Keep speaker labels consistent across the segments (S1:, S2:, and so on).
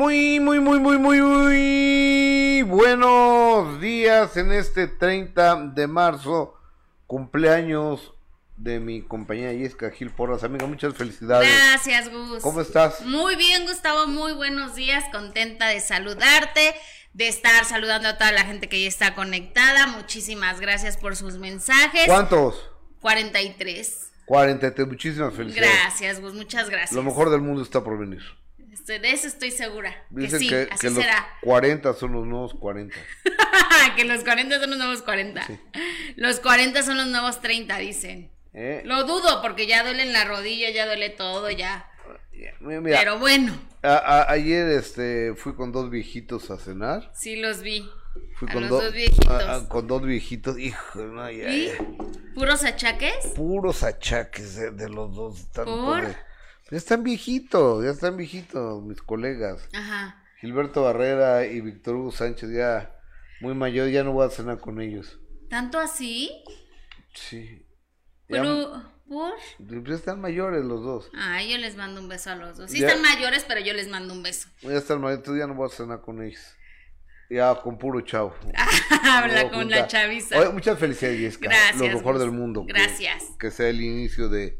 S1: Muy, muy, muy, muy, muy, muy buenos días en este 30 de marzo, cumpleaños de mi compañera Jessica Gil Porras. Amiga, muchas felicidades.
S2: Gracias, Gus.
S1: ¿Cómo estás?
S2: Muy bien, Gustavo, muy buenos días. Contenta de saludarte, de estar saludando a toda la gente que ya está conectada. Muchísimas gracias por sus mensajes.
S1: ¿Cuántos?
S2: 43.
S1: 43, muchísimas felicidades.
S2: Gracias, Gus, muchas gracias.
S1: Lo mejor del mundo está por venir.
S2: Estoy- de eso estoy segura. Que
S1: Dicen
S2: sí,
S1: que,
S2: así
S1: que los
S2: será.
S1: 40 son los nuevos 40.
S2: que los 40 son los nuevos 40. Los 40 son los nuevos 30, dicen.
S1: ¿eh?
S2: Lo dudo porque ya duele en la rodilla, ya duele todo, ya.
S1: Mira,
S2: Pero bueno,
S1: a- a- ayer este, fui con dos viejitos a cenar.
S2: sí los vi.
S1: Fui
S2: A
S1: con
S2: los
S1: do-
S2: dos viejitos.
S1: a- a- con dos viejitos. Hijo, no, ya,
S2: ¿Y?
S1: ya.
S2: ¿Puros achaques?
S1: puros achaques de, de los dos. tanto
S2: ¿Por?
S1: de- ya están viejitos, ya están viejitos mis colegas.
S2: Ajá.
S1: Gilberto Barrera y Víctor Hugo Sánchez ya muy mayor, ya no voy a cenar con ellos.
S2: ¿Tanto así?
S1: Sí. Ya,
S2: Pero, ¿por?
S1: ya están mayores los dos.
S2: Ay, yo les mando un beso a los dos. Sí
S1: Ya.
S2: están mayores, pero yo les mando un beso.
S1: Ya están mayores, entonces ya no voy a cenar con ellos. Ya con puro chavo.
S2: Habla
S1: No,
S2: con
S1: junta.
S2: la chaviza.
S1: Oye, muchas felicidades, Jessica.
S2: Gracias,
S1: Lo mejor del mundo. que-
S2: Gracias.
S1: Que, sea el inicio de,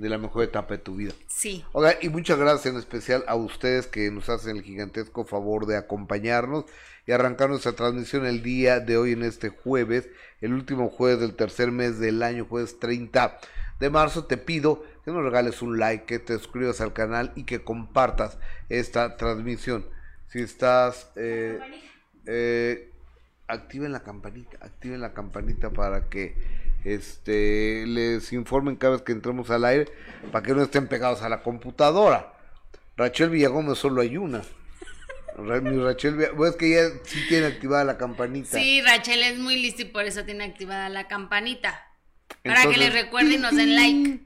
S1: de la mejor etapa de tu vida.
S2: Sí.
S1: Oiga, y muchas gracias en especial a ustedes que nos hacen el gigantesco favor de acompañarnos y arrancar nuestra transmisión el día de hoy en este jueves, el último jueves del tercer mes del año, jueves 30 de marzo. Te pido que nos regales un like, que te suscribas al canal y que compartas esta transmisión. Si estás... Eh, eh, activen la campanita, activen la campanita para que este les informen cada vez que entremos al aire, para que no estén pegados a la computadora. Rachel Villagómez solo hay una. Mi Rachel bueno, es que ella sí tiene activada la campanita.
S2: Sí, Rachel es muy lista y por eso tiene activada la campanita. Para que les recuerden y nos den like.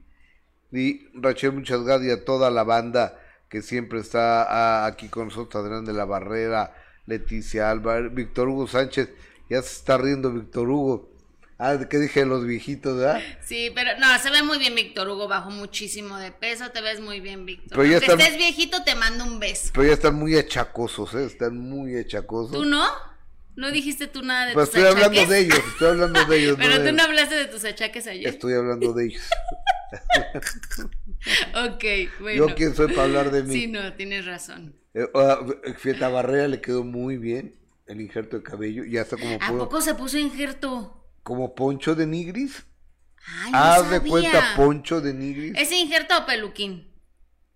S1: Y Rachel, muchas gracias y a toda la banda que siempre está aquí con nosotros, Adrián de la Barrera, Leticia Álvarez, Víctor Hugo Sánchez, ya se está riendo Víctor Hugo. Ah, ¿qué dije los viejitos, verdad?
S2: Sí, pero no, se ve muy bien Víctor Hugo, bajó muchísimo de peso, te ves muy bien, Víctor.
S1: Pero ya están-
S2: estés viejito, te mando un beso.
S1: Pero ya están muy achacosos, ¿eh? Están muy achacosos.
S2: ¿Tú no? ¿No dijiste tú nada de
S1: Pero
S2: tus
S1: estoy hablando de ellos, estoy hablando de ellos.
S2: Pero
S1: no
S2: tú no hablaste de tus achaques ayer.
S1: Estoy hablando de ellos.
S2: Ok, bueno.
S1: Yo quién soy para hablar de mí.
S2: Sí, no, tienes razón.
S1: Eh, ah, fíjate, a Barrera le quedó muy bien el injerto de cabello. Ya está como,
S2: ¿A poco se puso injerto?
S1: Como Poncho de Nigris.
S2: Ay, no
S1: Haz de cuenta Poncho de Nigris.
S2: ¿Es injerto o peluquín?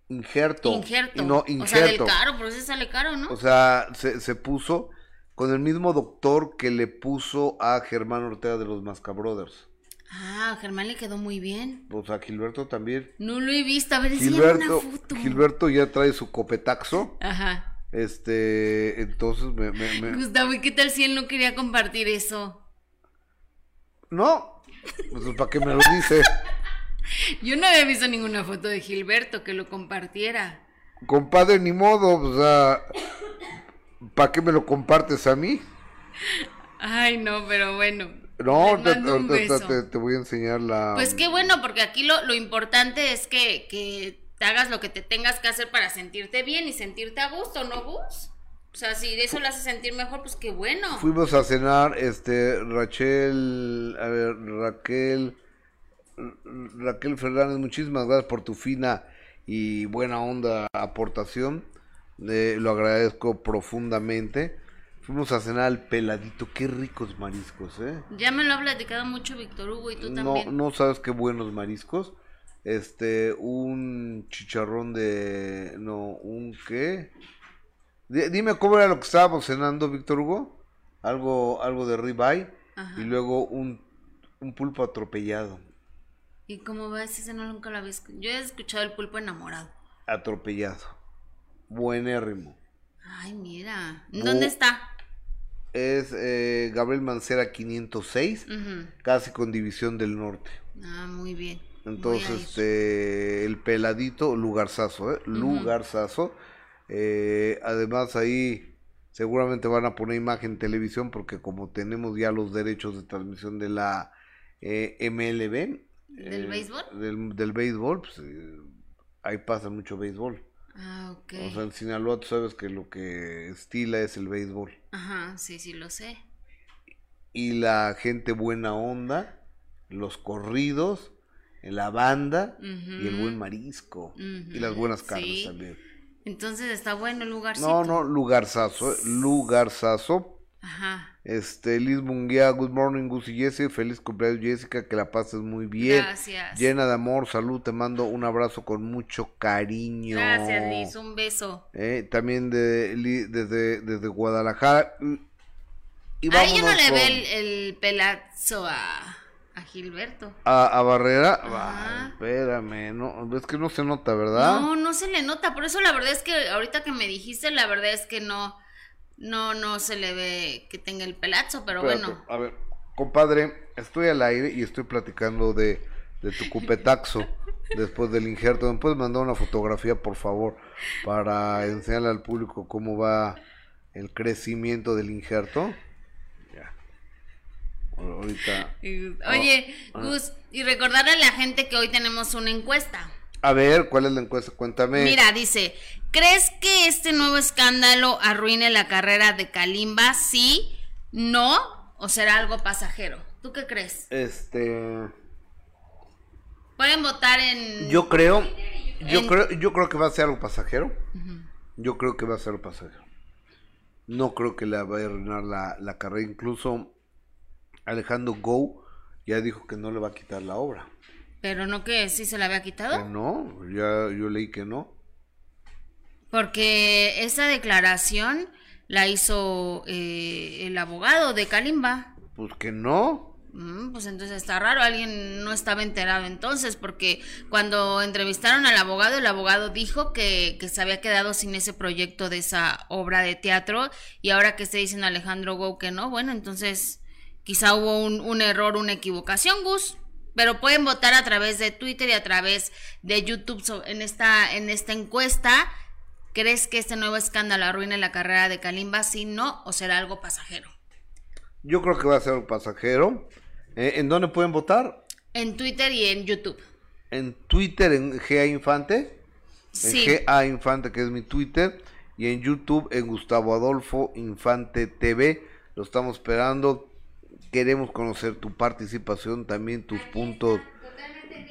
S1: Injerto.
S2: Injerto.
S1: No,
S2: O sea, del
S1: injerto.
S2: caro, pero ese sale caro, ¿no?
S1: O sea, se, se puso con el mismo doctor que le puso a Germán Ortega de los Mascabrothers.
S2: Ah, Germán le quedó muy bien.
S1: Pues a Gilberto también.
S2: No lo he visto. A ver, enséñame una
S1: Gilberto,
S2: foto.
S1: Gilberto ya trae su copetaxo.
S2: Ajá.
S1: Este, entonces me, me- me-
S2: Gustavo, ¿y qué tal si él no quería compartir eso?
S1: No, pues ¿para qué me lo dice?
S2: Yo no había visto ninguna foto de Gilberto que lo compartiera.
S1: Compadre, ni modo, o sea, ¿para qué me lo compartes a mí?
S2: Ay, no, pero bueno.
S1: No, te voy a enseñar la...
S2: Pues qué bueno, porque aquí lo, lo importante es que, que te hagas lo que te tengas que hacer para sentirte bien y sentirte a gusto, ¿no, Gus? O sea, si de eso le hace sentir mejor, pues qué bueno.
S1: Fuimos a cenar, este, Rachel, a ver, Raquel, Raquel Fernández, muchísimas gracias por tu fina y buena onda aportación, eh, lo agradezco profundamente. Fuimos a cenar al peladito, qué ricos mariscos, ¿eh?
S2: Ya me lo ha platicado mucho Víctor Hugo y tú
S1: No,
S2: también.
S1: no sabes qué buenos mariscos. Este, un chicharrón de, no, un qué. Di- Dime cómo era lo que estábamos cenando, Víctor Hugo. Algo, algo de ribeye
S2: Ajá.
S1: y luego un, un pulpo atropellado,
S2: ¿Y cómo ves? Ese no nunca lo había escuchado. Yo he escuchado el pulpo enamorado.
S1: atropellado, buenérrimo.
S2: Ay, mira.
S1: Bu-
S2: ¿Dónde está?
S1: Es eh, Gabriel Mancera 506,
S2: Ujú.
S1: casi con División del Norte.
S2: Ah, muy bien.
S1: Entonces, este, el peladito, lugarzazo, ¿eh? Lugarzazo. Eh, además, ahí seguramente van a poner imagen en televisión porque como tenemos ya los derechos de transmisión de la eh, MLB.
S2: ¿Del
S1: eh,
S2: béisbol?
S1: Del, del béisbol, pues, eh, ahí pasa mucho béisbol.
S2: Ah, ok.
S1: O sea, en Sinaloa tú sabes que lo que estila es el béisbol.
S2: Ajá, sí, sí, lo sé.
S1: Y la gente buena onda, los corridos, la banda y el buen marisco. Y las buenas carnes
S2: sí.
S1: también.
S2: Entonces está bueno el lugarcito.
S1: No, no, lugarzazo, eh, lugarzazo.
S2: Ajá.
S1: Este, Liz Munguía, good morning, Gus y Jesse. Feliz cumpleaños, Jessica, que la pases muy bien.
S2: Gracias.
S1: Llena de amor, salud, te mando un abrazo con mucho cariño.
S2: Gracias, Liz. Un beso.
S1: Eh, también de, desde, desde Guadalajara. Y
S2: Ahí yo no le
S1: con-
S2: ve el, el pelazo a, a Gilberto.
S1: a, a Barrera. Ay, espérame, no, es que no se nota, ¿verdad?
S2: No, no se le nota. Por eso la verdad es que ahorita que me dijiste, la verdad es que no, no, no se le ve que tenga el pelazo, pero
S1: Espérate,
S2: bueno.
S1: A ver, compadre, estoy al aire y estoy platicando de, de tu cupetaxo después del injerto. ¿Me puedes mandar una fotografía, por favor, para enseñarle al público cómo va el crecimiento del injerto? Ahorita.
S2: Y- Oye,
S1: ah.
S2: Gus, y recordarle a la gente que hoy tenemos una encuesta.
S1: A ver, ¿cuál es la encuesta? Cuéntame.
S2: Mira, dice, ¿crees que este nuevo escándalo arruine la carrera de Kalimba? Sí, no, o será algo pasajero. ¿Tú qué crees?
S1: Este.
S2: Pueden votar en...
S1: Yo creo. Yo creo, yo creo que va a ser algo pasajero. Yo creo que va a ser algo pasajero. No creo que le vaya a arruinar la, la carrera. Incluso Alejandro Go ya dijo que no le va a quitar la obra.
S2: Pero no que sí se la había
S1: Que
S2: quitado.
S1: no, ya yo leí que no.
S2: Porque esa declaración la hizo eh, el abogado de Kalimba.
S1: Pues que no.
S2: Mm, pues entonces está raro, alguien no estaba enterado entonces, porque cuando entrevistaron al abogado, el abogado dijo que, que se había quedado sin ese proyecto de esa obra de teatro y ahora que esté diciendo Alejandro Gou que no, bueno, entonces quizá hubo un, un error, una equivocación, Gus. Pero pueden votar a través de Twitter y a través de YouTube en esta, en esta encuesta. ¿Crees que este nuevo escándalo arruine la carrera de Kalimba? Si no, o será algo pasajero.
S1: Yo creo que va a ser algo pasajero. Eh, ¿En dónde pueden votar?
S2: En Twitter y en YouTube.
S1: En Twitter, en GA Infante.
S2: Sí.
S1: En GA Infante, que es mi Twitter. Y en YouTube, en Gustavo Adolfo Infante TV. Lo estamos esperando. Queremos conocer tu participación, también tus puntos,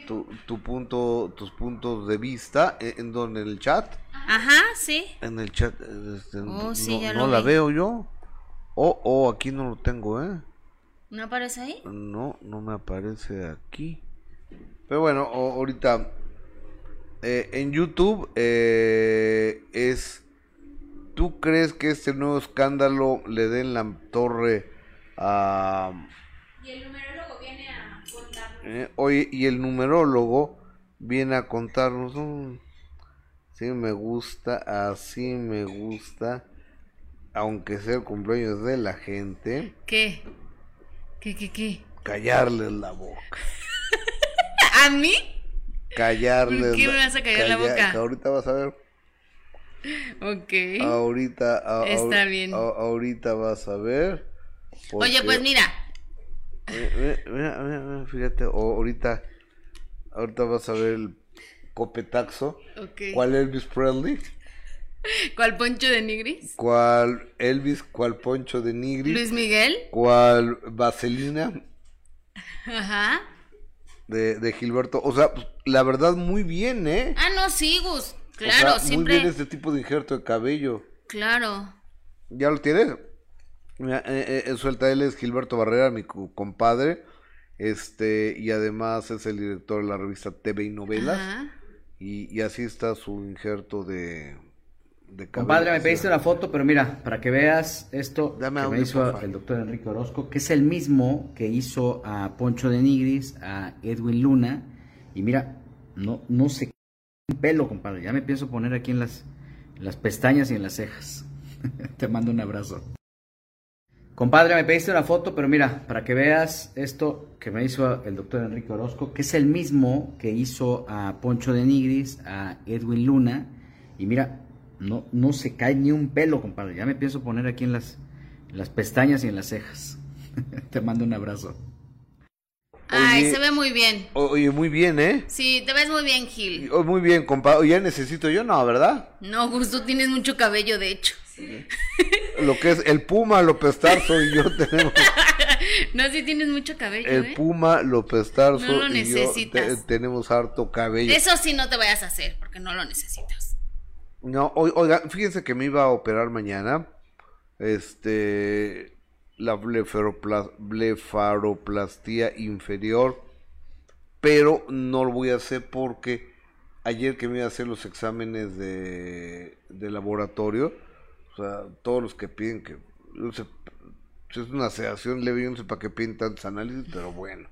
S1: tu, tu punto, tus puntos de vista. ¿En? ¿En el chat?
S2: Ajá, sí.
S1: En el chat. este,
S2: Oh, sí,
S1: no
S2: ya
S1: no
S2: lo
S1: la
S2: vi.
S1: veo yo. Oh, oh, aquí no lo tengo, ¿eh?
S2: ¿No aparece ahí?
S1: No, no me aparece aquí. Pero bueno, o- ahorita eh, en YouTube eh, es... ¿Tú crees que este nuevo escándalo le den la torre a...
S2: Y el numerólogo viene a contar.
S1: eh, oye, y el numerólogo viene a contarnos... mm, sí me gusta, así me gusta, aunque sea el cumpleaños de la gente,
S2: ¿Qué? ¿Qué, qué, qué?
S1: callarles la boca.
S2: ¿A mí?
S1: callarles
S2: ¿Por qué me vas a callar la boca?
S1: que ahorita vas a ver
S2: Ok.
S1: ahorita a-
S2: Está bien.
S1: a- ahorita vas a ver
S2: Oye, pues mira.
S1: Mira, mira, mira, fíjate o- ahorita ahorita vas a ver el copetaxo
S2: Ok.
S1: cuál Elvis Presley
S2: ¿Cuál poncho de Nigris?
S1: cuál Elvis cuál Poncho de Nigris
S2: Luis Miguel.
S1: cuál Vaselina
S2: Ajá.
S1: de, de Gilberto o sea pues, la verdad muy bien eh
S2: Ah, no, sí, Gus.
S1: O
S2: Claro,
S1: sea,
S2: siempre.
S1: muy bien este tipo de injerto de cabello
S2: Claro.
S1: ¿Ya lo tienes? Mira, eh, eh, suelta, él es Gilberto Barrera, mi compadre, este, y además es el director de la revista TV y Novelas,
S2: Ajá.
S1: y, y así está su injerto de.
S3: Compadre, me pediste una foto, pero mira, para que veas esto
S1: Dame
S3: que me hizo
S1: porfa.
S3: el doctor Enrique Orozco, que es el mismo que hizo a Poncho de Nigris, a Edwin Luna, y mira, no, no se pelo, compadre, ya me pienso poner aquí en las, en las pestañas y en las cejas. Te mando un abrazo. Compadre, me pediste una foto, pero mira, para que veas esto que me hizo el doctor Enrique Orozco, que es el mismo que hizo a Poncho de Nigris, a Edwin Luna, y mira, no, no se cae ni un pelo, compadre. Ya me pienso poner aquí en las, en las pestañas y en las cejas. Te mando un abrazo.
S2: Ay, se ve muy bien.
S1: Oye, muy bien, ¿eh?
S2: Sí, te ves muy bien, Gil.
S1: muy bien, compadre. ¿Ya necesito yo? No, ¿verdad?
S2: No, pues tú tienes mucho cabello, de hecho.
S1: Lo que es el Puma López Tarso y yo tenemos.
S2: no, sí tienes mucho cabello.
S1: El
S2: ¿eh?
S1: Puma López Tarso y yo tenemos harto cabello.
S2: Eso sí no te vayas a hacer, porque no lo necesitas.
S1: No, oiga, fíjense que me iba a operar mañana. Este. La blefaroplastía inferior. Pero no lo voy a hacer porque ayer que me iba a hacer los exámenes de, de laboratorio o sea, todos los que piden que... No sé, es una sedación leve, yo no sé para qué piden tantos análisis, pero bueno.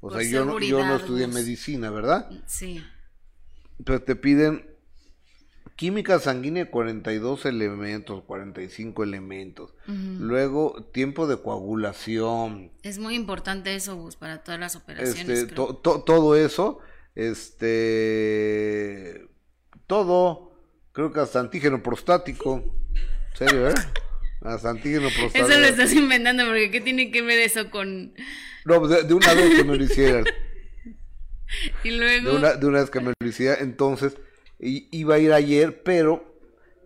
S1: O sea, yo no, yo no estudié medicina, ¿verdad?
S2: Sí.
S1: Pero te piden química sanguínea 42 elementos, 45 elementos. Luego, tiempo de coagulación.
S2: Es muy importante eso, Gus, para todas las operaciones.
S1: Este, todo eso, este, todo, creo que hasta antígeno prostático. ¿Serio, eh? Las antígeno
S2: Eso lo estás inventando, porque ¿qué tiene que ver eso con...?
S1: No, pues, de, una vez que me lo hicieran.
S2: y luego...
S1: De una, de una vez que me lo hiciera, entonces, iba a ir ayer, pero,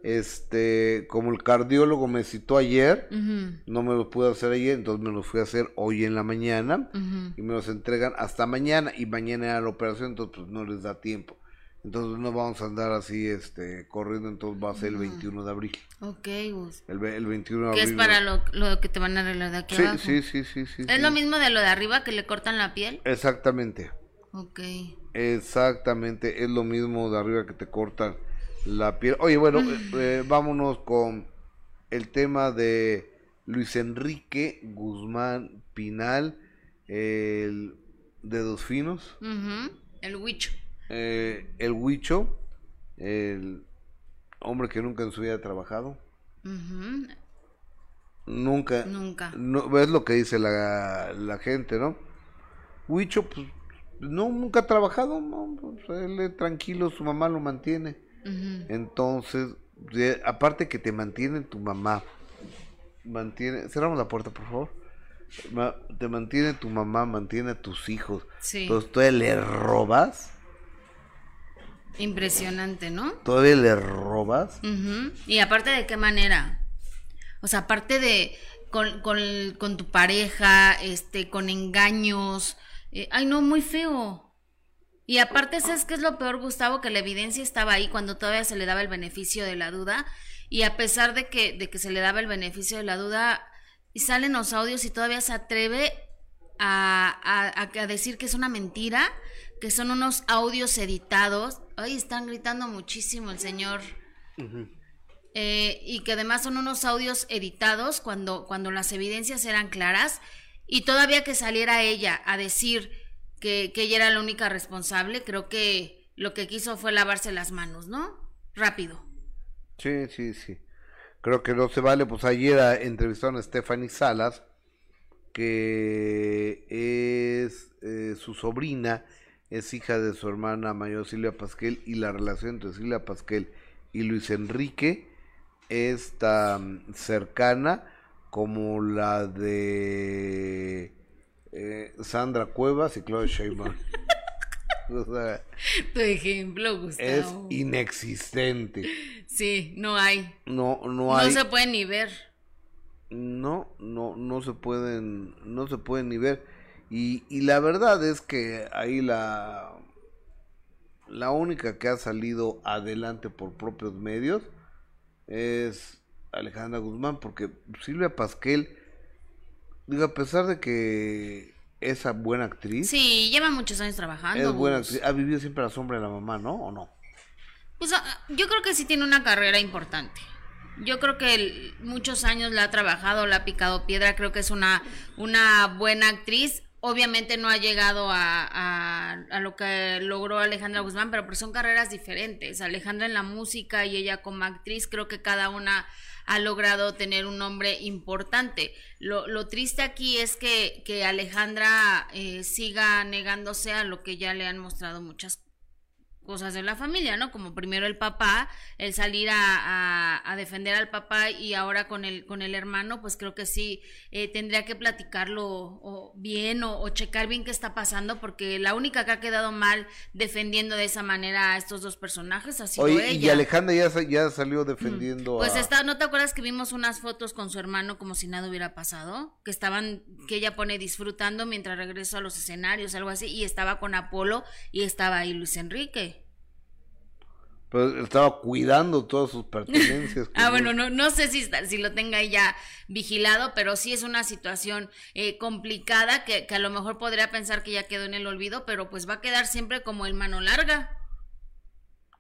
S1: este, como el cardiólogo me citó ayer, no me lo pude hacer ayer, entonces me lo fui a hacer hoy en la mañana, y me los entregan hasta mañana, y mañana era la operación, entonces pues no les da tiempo. Entonces no vamos a andar así, este, corriendo, entonces va a ser el 21 de abril.
S2: Ok, Gus.
S1: El, el 21 de
S2: abril.
S1: Que
S2: es para lo, lo, que te van a arreglar de aquí
S1: sí,
S2: abajo.
S1: Sí, sí, sí, sí.
S2: ¿Es lo mismo de lo de arriba que le cortan la piel?
S1: Exactamente.
S2: Ok.
S1: Exactamente, es lo mismo de arriba que te cortan la piel. Oye, bueno, eh, eh, vámonos con el tema de Luis Enrique Guzmán Pinal, el de Dos Finos.
S2: El Huicho.
S1: Eh, el Huicho, el hombre que nunca en su vida ha trabajado. Nunca.
S2: Nunca.
S1: No, es lo que dice la, la gente, ¿no? Huicho, pues, no, nunca ha trabajado, no, pues, él es tranquilo, su mamá lo mantiene. Entonces, aparte que te mantiene tu mamá, mantiene, cerramos la puerta, por favor. te mantiene tu mamá, mantiene a tus hijos.
S2: Sí.
S1: Entonces, tú le robas
S2: Impresionante, ¿no?
S1: ¿Todavía le robas?
S2: Y aparte de qué manera. O sea, aparte de con, con, tu pareja, este, con engaños. Eh, ay, no, muy feo. Y aparte, ¿sabes qué es lo peor, Gustavo? Que la evidencia estaba ahí cuando todavía se le daba el beneficio de la duda. Y a pesar de que, de que se le daba el beneficio de la duda, y salen los audios y todavía se atreve a, a, a decir que es una mentira que son unos audios editados. Ay, están gritando muchísimo el señor. Eh, y que además son unos audios editados cuando, cuando las evidencias eran claras. Y todavía que saliera ella a decir que, que ella era la única responsable, creo que lo que quiso fue lavarse las manos, ¿no? Rápido.
S1: Sí, sí, sí. Creo que no se vale. Pues ayer entrevistaron a Stephanie Salas, que es eh, su sobrina es hija de su hermana mayor Silvia Pasquel y la relación entre Silvia Pasquel y Luis Enrique es tan cercana como la de eh, Sandra Cuevas y Claudia Sheinbaum.
S2: tu ejemplo, Gustavo.
S1: Es inexistente.
S2: Sí, no hay.
S1: No, no hay.
S2: No se puede ni ver.
S1: No, no, no se pueden, no se pueden ni ver. Y, y la verdad es que ahí la, la única que ha salido adelante por propios medios es Alejandra Guzmán, porque Silvia Pasquel, digo, a pesar de que es buena actriz.
S2: Sí, lleva muchos años trabajando.
S1: Es buena actriz, ha vivido siempre a la sombra de la mamá, ¿no? ¿O no?
S2: Pues ah, yo creo que sí tiene una carrera importante. Yo creo que muchos años la ha trabajado, la ha picado piedra, creo que es una, una buena actriz obviamente no ha llegado a, a, lo que logró Alejandra Guzmán, pero son carreras diferentes. Alejandra en la música y ella como actriz, creo que cada una ha logrado tener un nombre importante. Lo, lo triste aquí es que, que Alejandra eh, siga negándose a lo que ya le han mostrado muchas cosas de la familia, ¿no? Como primero el papá, el salir a, a, defender al papá y ahora con el, con el hermano, pues creo que sí eh, tendría que platicarlo o, bien o, checar bien qué está pasando, porque la única que ha quedado mal defendiendo de esa manera a estos dos personajes ha sido ella.
S1: Y Alejandra ya, ya salió defendiendo
S2: Pues está, ¿no te acuerdas que vimos unas fotos con su hermano como si nada hubiera pasado? Que estaban, que ella pone disfrutando mientras regreso a los escenarios, algo así, y estaba con Apolo y estaba ahí Luis Enrique.
S1: Pues estaba cuidando todas sus pertenencias.
S2: ah, bueno, no, no sé si, si lo tenga ya vigilado, pero sí es una situación eh, complicada que, que, a lo mejor podría pensar que ya quedó en el olvido, pero pues va a quedar siempre como el mano larga.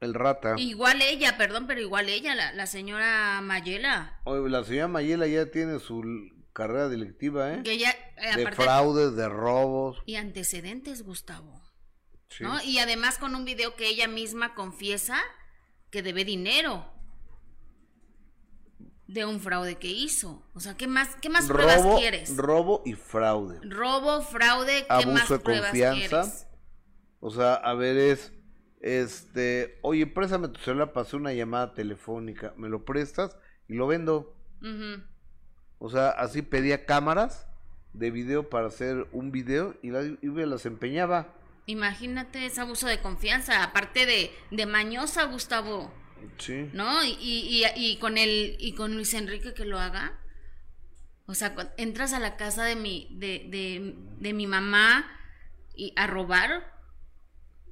S1: El rata.
S2: Igual ella, perdón, pero igual ella, la, la señora Mayela.
S1: Oye, la señora Mayela ya tiene su carrera delictiva, ¿eh?
S2: Que ya,
S1: eh, de fraudes, de robos.
S2: Y antecedentes, Gustavo. ¿no? Y además con un video que ella misma confiesa que debe dinero de un fraude que hizo. O sea, ¿qué más, qué más pruebas quieres?
S1: Robo y fraude.
S2: Robo, fraude, ¿qué Abuso más de pruebas confianza.
S1: O sea, a ver, es, este, oye, préstame tu celular para hacer una llamada telefónica. ¿Me lo prestas? Y lo vendo. O sea, así pedía cámaras de video para hacer un video y, y las empeñaba.
S2: Imagínate ese abuso de confianza, aparte de, de mañosa, Gustavo.
S1: Sí.
S2: ¿No? Y, y, y, con el, y con Luis Enrique que lo haga. O sea, entras a la casa de mi, de, de, de mi mamá y a robar.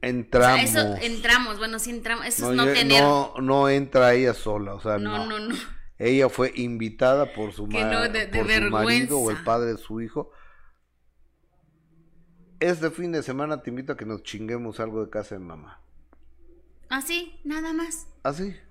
S1: Entramos.
S2: eso, entramos, bueno, sí entramos. Eso es no tener.
S1: No, no entra ella sola, o sea, no. No, no, Ella fue invitada por su, madre por su marido o el padre de su hijo este fin de semana te invito a que nos chinguemos algo de casa de mamá.
S2: ¿Así? ¿Ah, ¿Nada más?
S1: ¿Así?
S2: ¿Ah,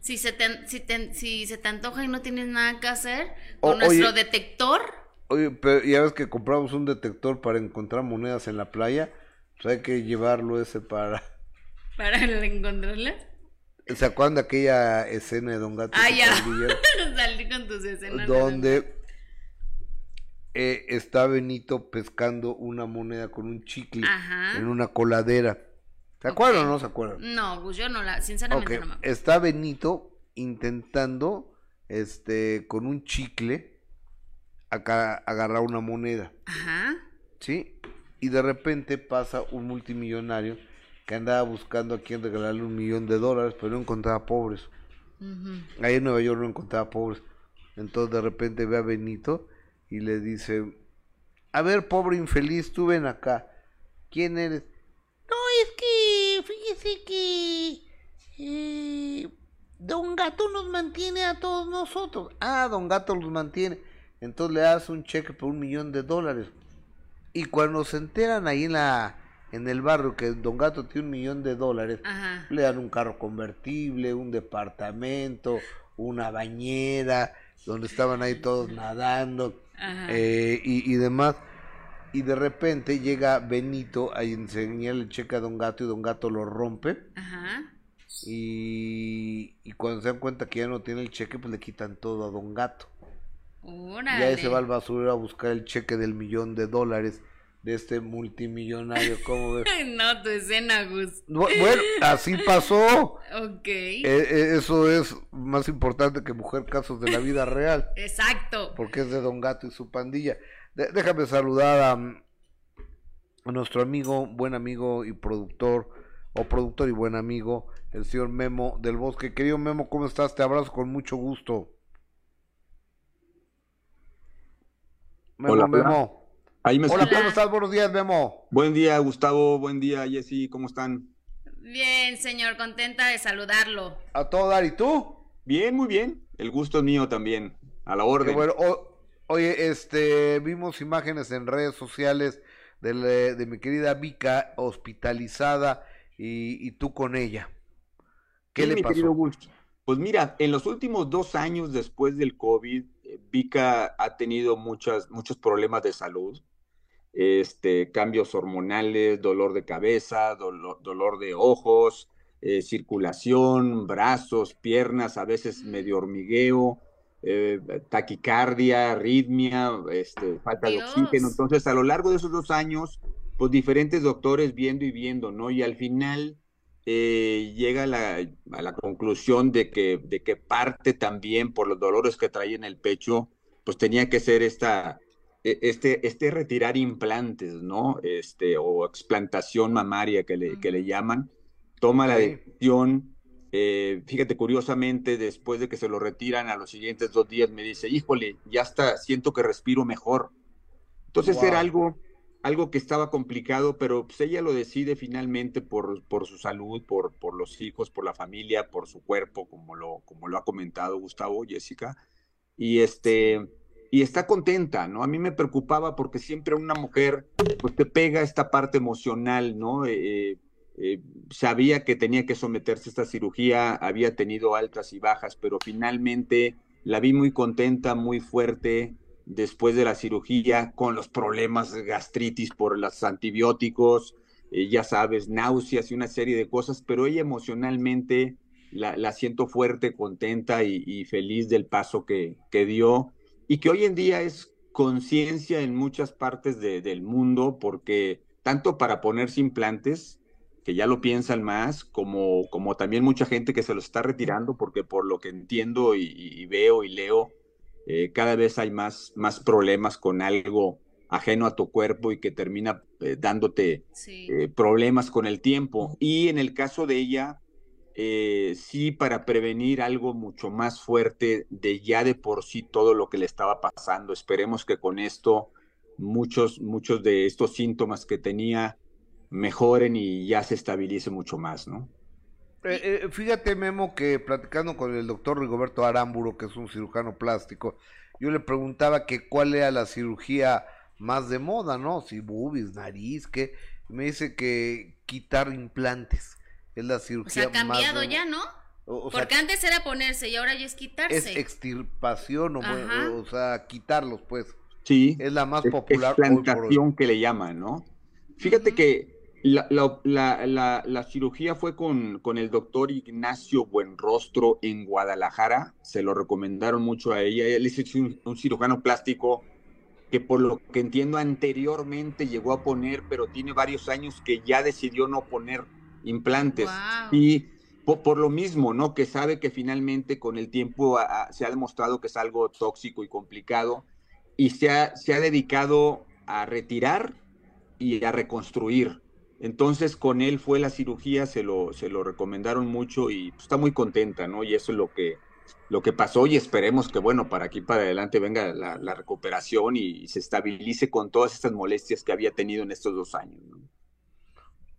S2: si se te, si, te, si se te antoja y no tienes nada que hacer, con nuestro detector.
S1: Oye, pero ya ves que compramos un detector para encontrar monedas en la playa, pues hay que llevarlo ese para...
S2: ¿Para encontrarlas?
S1: ¿Se acuerdan de aquella escena de Don Gato?
S2: Ah, ya. Salí con tus escenas.
S1: Donde eh, está Benito pescando una moneda con un chicle en una coladera. ¿Se acuerdan o no se acuerdan?
S2: No, pues yo no la, sinceramente no me
S1: Está Benito intentando, este, con un chicle, acá agarrar una moneda.
S2: Ajá.
S1: ¿Sí? Y de repente pasa un multimillonario que andaba buscando a quien regalarle un millón de dólares, pero no encontraba pobres. Ahí en Nueva York no encontraba pobres. Entonces de repente ve a Benito y le dice, a ver, pobre infeliz, tú ven acá. ¿Quién eres? No, es que, fíjese que eh, Don Gato nos mantiene a todos nosotros. Ah, Don Gato los mantiene. Entonces le das un cheque por un millón de dólares. Y cuando se enteran ahí en la en el barrio que Don Gato tiene un millón de dólares, le dan un carro convertible, un departamento, una bañera, donde estaban ahí todos nadando eh, y, y, demás. Y de repente llega Benito a enseñarle el cheque a Don Gato y Don Gato lo rompe. Y, y cuando se dan cuenta que ya no tiene el cheque, pues le quitan todo a Don Gato. Y ahí se va al basurero a buscar el cheque del millón de dólares de este multimillonario, ¿cómo ves?
S2: no, tu escena, Gus.
S1: Bueno, así pasó.
S2: ok.
S1: E, e, eso es más importante que Mujer Casos de la Vida Real.
S2: Exacto.
S1: Porque es de Don Gato y su pandilla. déjame saludar a, a, nuestro amigo, buen amigo y productor, o productor y buen amigo, el señor Memo del Bosque. Querido Memo, ¿cómo estás? Te abrazo con mucho gusto.
S4: Memo, Hola, Memo.
S1: Hola, ¿cómo estás? Buenos días, Memo.
S4: Buen día, Gustavo. Buen día, Jessy. ¿Cómo están?
S2: Bien, señor. Contenta de saludarlo.
S1: A todo dar. ¿Y tú?
S4: Bien, muy bien. El gusto es mío también. A la orden.
S1: bueno. oye, este, vimos imágenes en redes sociales de, de mi querida Vika hospitalizada y, tú con ella. ¿Qué le pasó?
S4: Pues mira, en los últimos dos años después del COVID, Vika ha tenido muchas, muchos problemas de salud este, cambios hormonales, dolor de cabeza, dolor, de ojos, eh, circulación, brazos, piernas, a veces medio hormigueo, eh, taquicardia, arritmia, este, falta de oxígeno. Entonces, a lo largo de esos dos años, pues diferentes doctores viendo y viendo, ¿no? Y al final eh, llega a la, a la, conclusión de que, de que parte también por los dolores que traía en el pecho, pues tenía que ser esta, e, este, este retirar implantes, ¿no? Este, o explantación mamaria que le, que le llaman. Toma la decisión, eh, fíjate, curiosamente, después de que se lo retiran a los siguientes dos días, me dice, híjole, ya está, siento que respiro mejor. Entonces era algo algo que estaba complicado, pero pues ella lo decide finalmente por, por su salud, por, por los hijos, por la familia, por su cuerpo, como lo, como lo ha comentado Gustavo, Jessica. Y este y está contenta, ¿no? A mí me preocupaba porque siempre una mujer pues te pega esta parte emocional, ¿no? Eh, eh, sabía que tenía que someterse a esta cirugía, había tenido altas y bajas, pero finalmente la vi muy contenta, muy fuerte, después de la cirugía con los problemas de gastritis por los antibióticos, eh, ya sabes, náuseas y una serie de cosas, pero ella emocionalmente la, siento fuerte, contenta y, feliz del paso que, que, dio y que hoy en día es conciencia en muchas partes del mundo porque tanto para ponerse implantes, que ya lo piensan más, como, como también mucha gente que se lo está retirando porque por lo que entiendo y veo y leo, eh, cada vez hay más, más problemas con algo ajeno a tu cuerpo y que termina eh, dándote eh, problemas con el tiempo. Y en el caso de ella, sí para prevenir algo mucho más fuerte de ya de por sí todo lo que le estaba pasando. Esperemos que con esto muchos, muchos de estos síntomas que tenía mejoren y ya se estabilice mucho más, ¿no?
S1: Eh, eh, fíjate, Memo, que platicando con el doctor Rigoberto Aramburo, que es un cirujano plástico, yo le preguntaba que cuál era la cirugía más de moda, ¿no? Si bubis, nariz, que me dice que quitar implantes es la cirugía
S2: o sea, ha cambiado ya, ¿no? Porque antes era ponerse y ahora ya es quitarse.
S1: Es extirpación, o, o, sea, quitarlos, pues.
S4: Sí.
S1: Es la más popular.
S4: Explantación que le llaman, ¿no? Fíjate que la, la, la, cirugía fue con, con, el doctor Ignacio Buenrostro en Guadalajara. Se lo recomendaron mucho a ella. Él es un, cirujano plástico que por lo que entiendo anteriormente llegó a poner, pero tiene varios años que ya decidió no poner implantes. Y por, lo mismo, ¿no? Que sabe que finalmente con el tiempo se ha demostrado que es algo tóxico y complicado y se ha, se ha dedicado a retirar y a reconstruir. Entonces con él fue la cirugía, se lo, se lo recomendaron mucho y pues, está muy contenta, ¿no? Y eso es lo que, lo que pasó y esperemos que, bueno, para aquí para adelante venga la, recuperación y, se estabilice con todas estas molestias que había tenido en estos dos años, ¿no?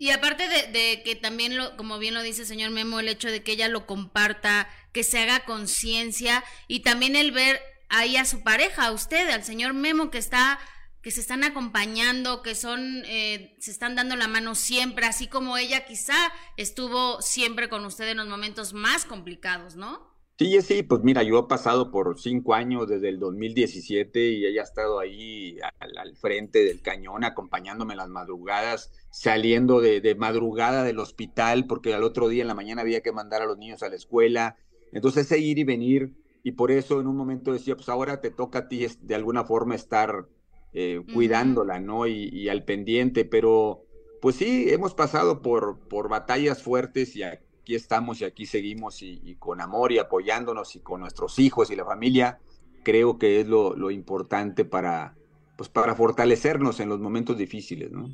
S2: Y aparte de, que también, lo, como bien lo dice el señor Memo, el hecho de que ella lo comparta, que se haga conciencia y también el ver ahí a su pareja, a usted, al señor Memo que está que se están acompañando, que son, eh, se están dando la mano siempre, así como ella quizá estuvo siempre con usted en los momentos más complicados, ¿no?
S4: Sí, sí, pues mira, yo he pasado por cinco años desde el 2017 y ella ha estado ahí al, frente del cañón, acompañándome en las madrugadas, saliendo de, de, madrugada del hospital, porque al otro día en la mañana había que mandar a los niños a la escuela. Entonces, ese ir y venir, y por eso en un momento decía, pues ahora te toca a ti de alguna forma estar eh, cuidándola, ¿no? Y, al pendiente, pero pues sí, hemos pasado por, por batallas fuertes y aquí estamos y aquí seguimos y, con amor y apoyándonos y con nuestros hijos y la familia, creo que es lo, importante para, pues para fortalecernos en los momentos difíciles, ¿no?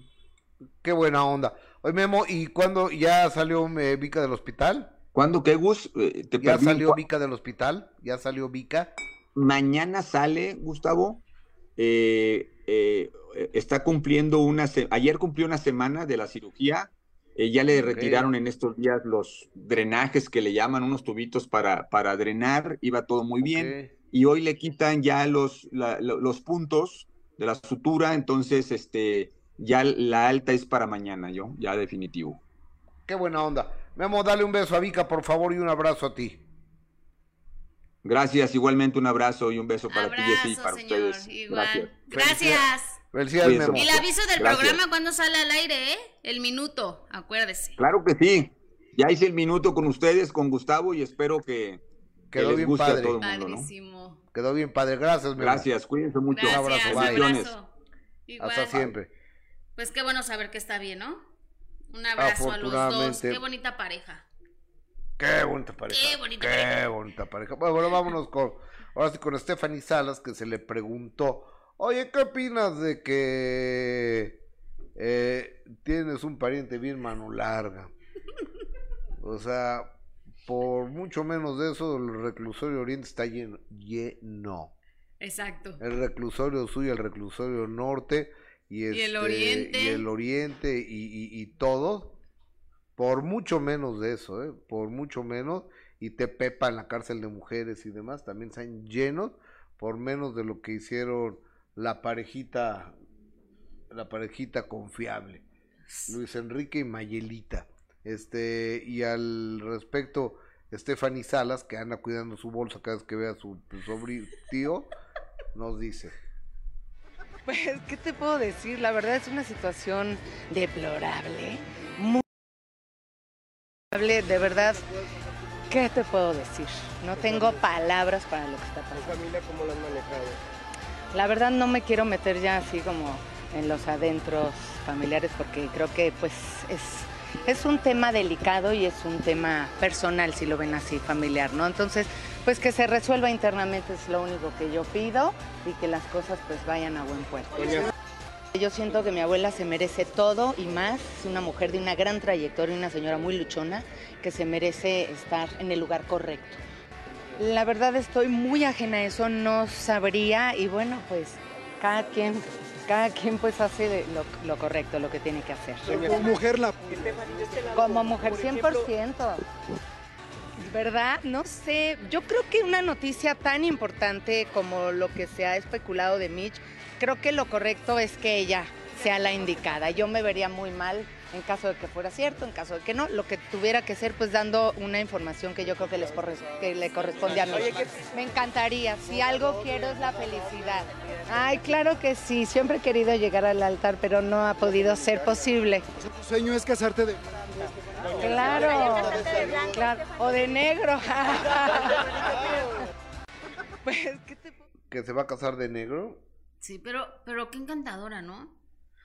S1: Qué buena onda. Oye, Memo, ¿y cuándo ya salió eh, Vica del hospital?
S4: ¿Cuándo qué, Gus?
S1: Eh, ¿Ya salió Vica del hospital? ¿Ya salió Vica?
S4: Mañana sale, Gustavo. Eh, eh, está cumpliendo una, ayer cumplió una semana de la cirugía, eh, ya le retiraron en estos días los drenajes que le llaman, unos tubitos para, para drenar, iba todo muy bien, y hoy le quitan ya los, los puntos de la sutura, entonces este, ya la alta es para mañana, yo, ya definitivo.
S1: Qué buena onda. Memo, dale un beso a Vika, por favor, y un abrazo a ti.
S4: Gracias, igualmente un abrazo y un beso para ti, y para ustedes.
S2: Igual. Gracias.
S1: Gracias.
S2: Y el aviso del programa cuando sale al aire, ¿eh? El minuto, acuérdese.
S4: Claro que sí. Ya hice el minuto con ustedes, con Gustavo, y espero que,
S1: Quedó les bien guste padre.
S4: a todo el mundo, ¿no?
S1: Quedó bien padre, gracias.
S4: Memo. Gracias, cuídense mucho.
S2: un abrazo,
S1: Hasta siempre.
S2: Pues qué bueno saber que está bien, ¿no? Un abrazo a los dos. Qué bonita pareja.
S1: Qué bonita pareja.
S2: Qué bonita
S1: Qué
S2: pareja.
S1: bonita pareja. Bueno, vámonos con, ahora sí con Stephanie Salas, que se le preguntó, oye, ¿qué opinas de que eh, tienes un pariente bien mano larga? O sea, por mucho menos de eso, el reclusorio oriente está lleno. lleno.
S2: Exacto.
S1: El reclusorio sur y el reclusorio norte y,
S2: Y el
S1: este,
S2: oriente.
S1: y el oriente y, y, y todo, por mucho menos de eso, ¿eh? por mucho menos, y Tepepa en la cárcel de mujeres y demás, también están llenos por menos de lo que hicieron la parejita, la parejita confiable, Luis Enrique y Mayelita. Este, y al respecto, Stephanie Salas, que anda cuidando su bolsa cada vez que ve a su sobrino nos dice.
S5: Pues, ¿qué te puedo decir? La verdad es una situación deplorable, de verdad. ¿Qué te puedo decir? No tengo palabras para lo que está pasando.
S6: familia cómo lo han manejado?
S5: La verdad no me quiero meter ya así como en los adentros familiares porque creo que pues es, es un tema delicado y es un tema personal si lo ven así familiar, ¿no? Entonces, pues que se resuelva internamente es lo único que yo pido y que las cosas pues vayan a buen puerto. Yo siento que mi abuela se merece todo y más, es una mujer de una gran trayectoria, una señora muy luchona que se merece estar en el lugar correcto. La verdad estoy muy ajena a eso, no sabría y bueno, pues cada quien, cada quien pues hace lo, lo correcto, lo que tiene que hacer.
S6: Como mujer la
S5: Como mujer 100%. ¿Verdad? No sé. Yo creo que una noticia tan importante como lo que se ha especulado de Mitch, creo que lo correcto es que ella sea la indicada. Yo me vería muy mal en caso de que fuera cierto, en caso de que no. Lo que tuviera que ser, pues dando una información que yo creo que, les corres- que le corresponde a mí. Me encantaría. Si algo quiero es la felicidad. Ay, claro que sí. Siempre he querido llegar al altar, pero no ha podido ser posible.
S6: tu sueño es casarte de
S5: Claro, claro, o de negro. pues, ¿qué te
S1: que se va a casar de negro.
S2: Sí, pero, pero qué encantadora, ¿no?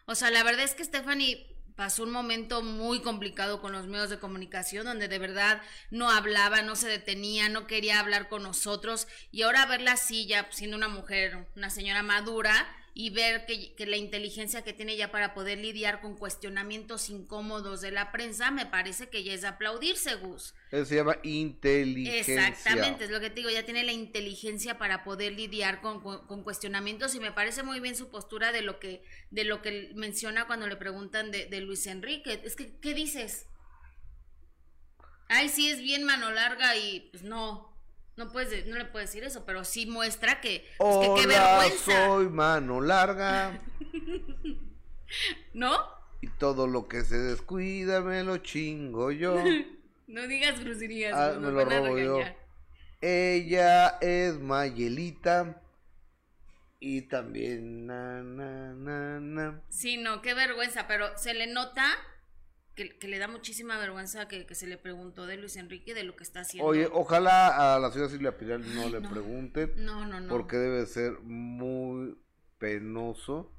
S2: O sea, la verdad es que Stephanie pasó un momento muy complicado con los medios de comunicación, donde de verdad no hablaba, no se detenía, no quería hablar con nosotros, y ahora verla así, ya siendo una mujer, una señora madura, y ver que, que la inteligencia que tiene ya para poder lidiar con cuestionamientos incómodos de la prensa, me parece que ya es de aplaudirse, Gus.
S1: Eso se llama inteligencia.
S2: Exactamente, es lo que te digo, ya tiene la inteligencia para poder lidiar con, con- con cuestionamientos y me parece muy bien su postura de lo que, de lo que menciona cuando le preguntan de, de Luis Enrique. Es que, ¿qué dices? Ay, sí, es bien mano larga y pues no, no, puedes, de- no le puedes decir eso, pero sí muestra que, pues, que qué vergüenza,
S1: soy mano larga
S2: ¿no?
S1: y todo lo que se descuida me lo chingo yo.
S2: No digas groserías,
S1: Ah, me lo robo yo. Ella es Mayelita y también na na na na.
S2: Sí, no, qué vergüenza, pero se le nota que, que le da muchísima vergüenza que, que se le preguntó de Luis Enrique de lo que está haciendo.
S1: Oye, ojalá a la señora Silvia Piral no le
S2: no.
S1: pregunten
S2: no, no, no.
S1: porque debe ser muy penoso.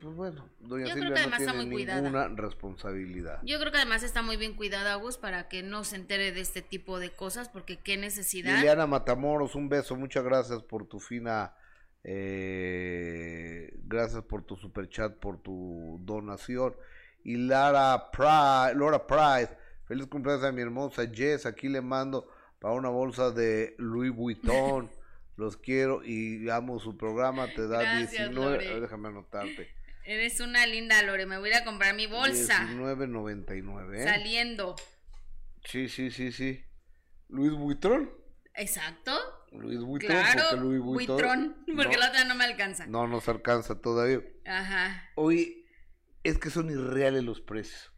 S1: Pues bueno, doña
S2: Yo creo
S1: Silvia no
S2: está
S1: tiene
S2: cuidada.
S1: ninguna responsabilidad.
S2: Yo creo que además está muy bien cuidada, Gus, para que no se entere de este tipo de cosas, porque qué necesidad.
S1: Liliana Matamoros, un beso, muchas gracias por tu fina, eh, gracias por tu super chat, por tu donación. Y Lara Price, Laura Price, feliz cumpleaños a mi hermosa Jess, aquí le mando para una bolsa de Louis Vuitton. Los quiero y amo su programa, te da
S2: Gracias,
S1: 19,
S2: Lore.
S1: déjame anotarte.
S2: Eres una linda, Lore. Me voy a ir a comprar mi bolsa.
S1: 19.99, ¿eh?
S2: Saliendo.
S1: Sí, sí, sí, sí. Luis Vuitton.
S2: Exacto.
S1: Luis Vuitton,
S2: Claro.
S1: porque.
S2: Buitrón, porque
S1: no,
S2: la otra no me alcanza.
S1: no nos alcanza todavía.
S2: Ajá.
S1: Oye, es que son irreales los precios.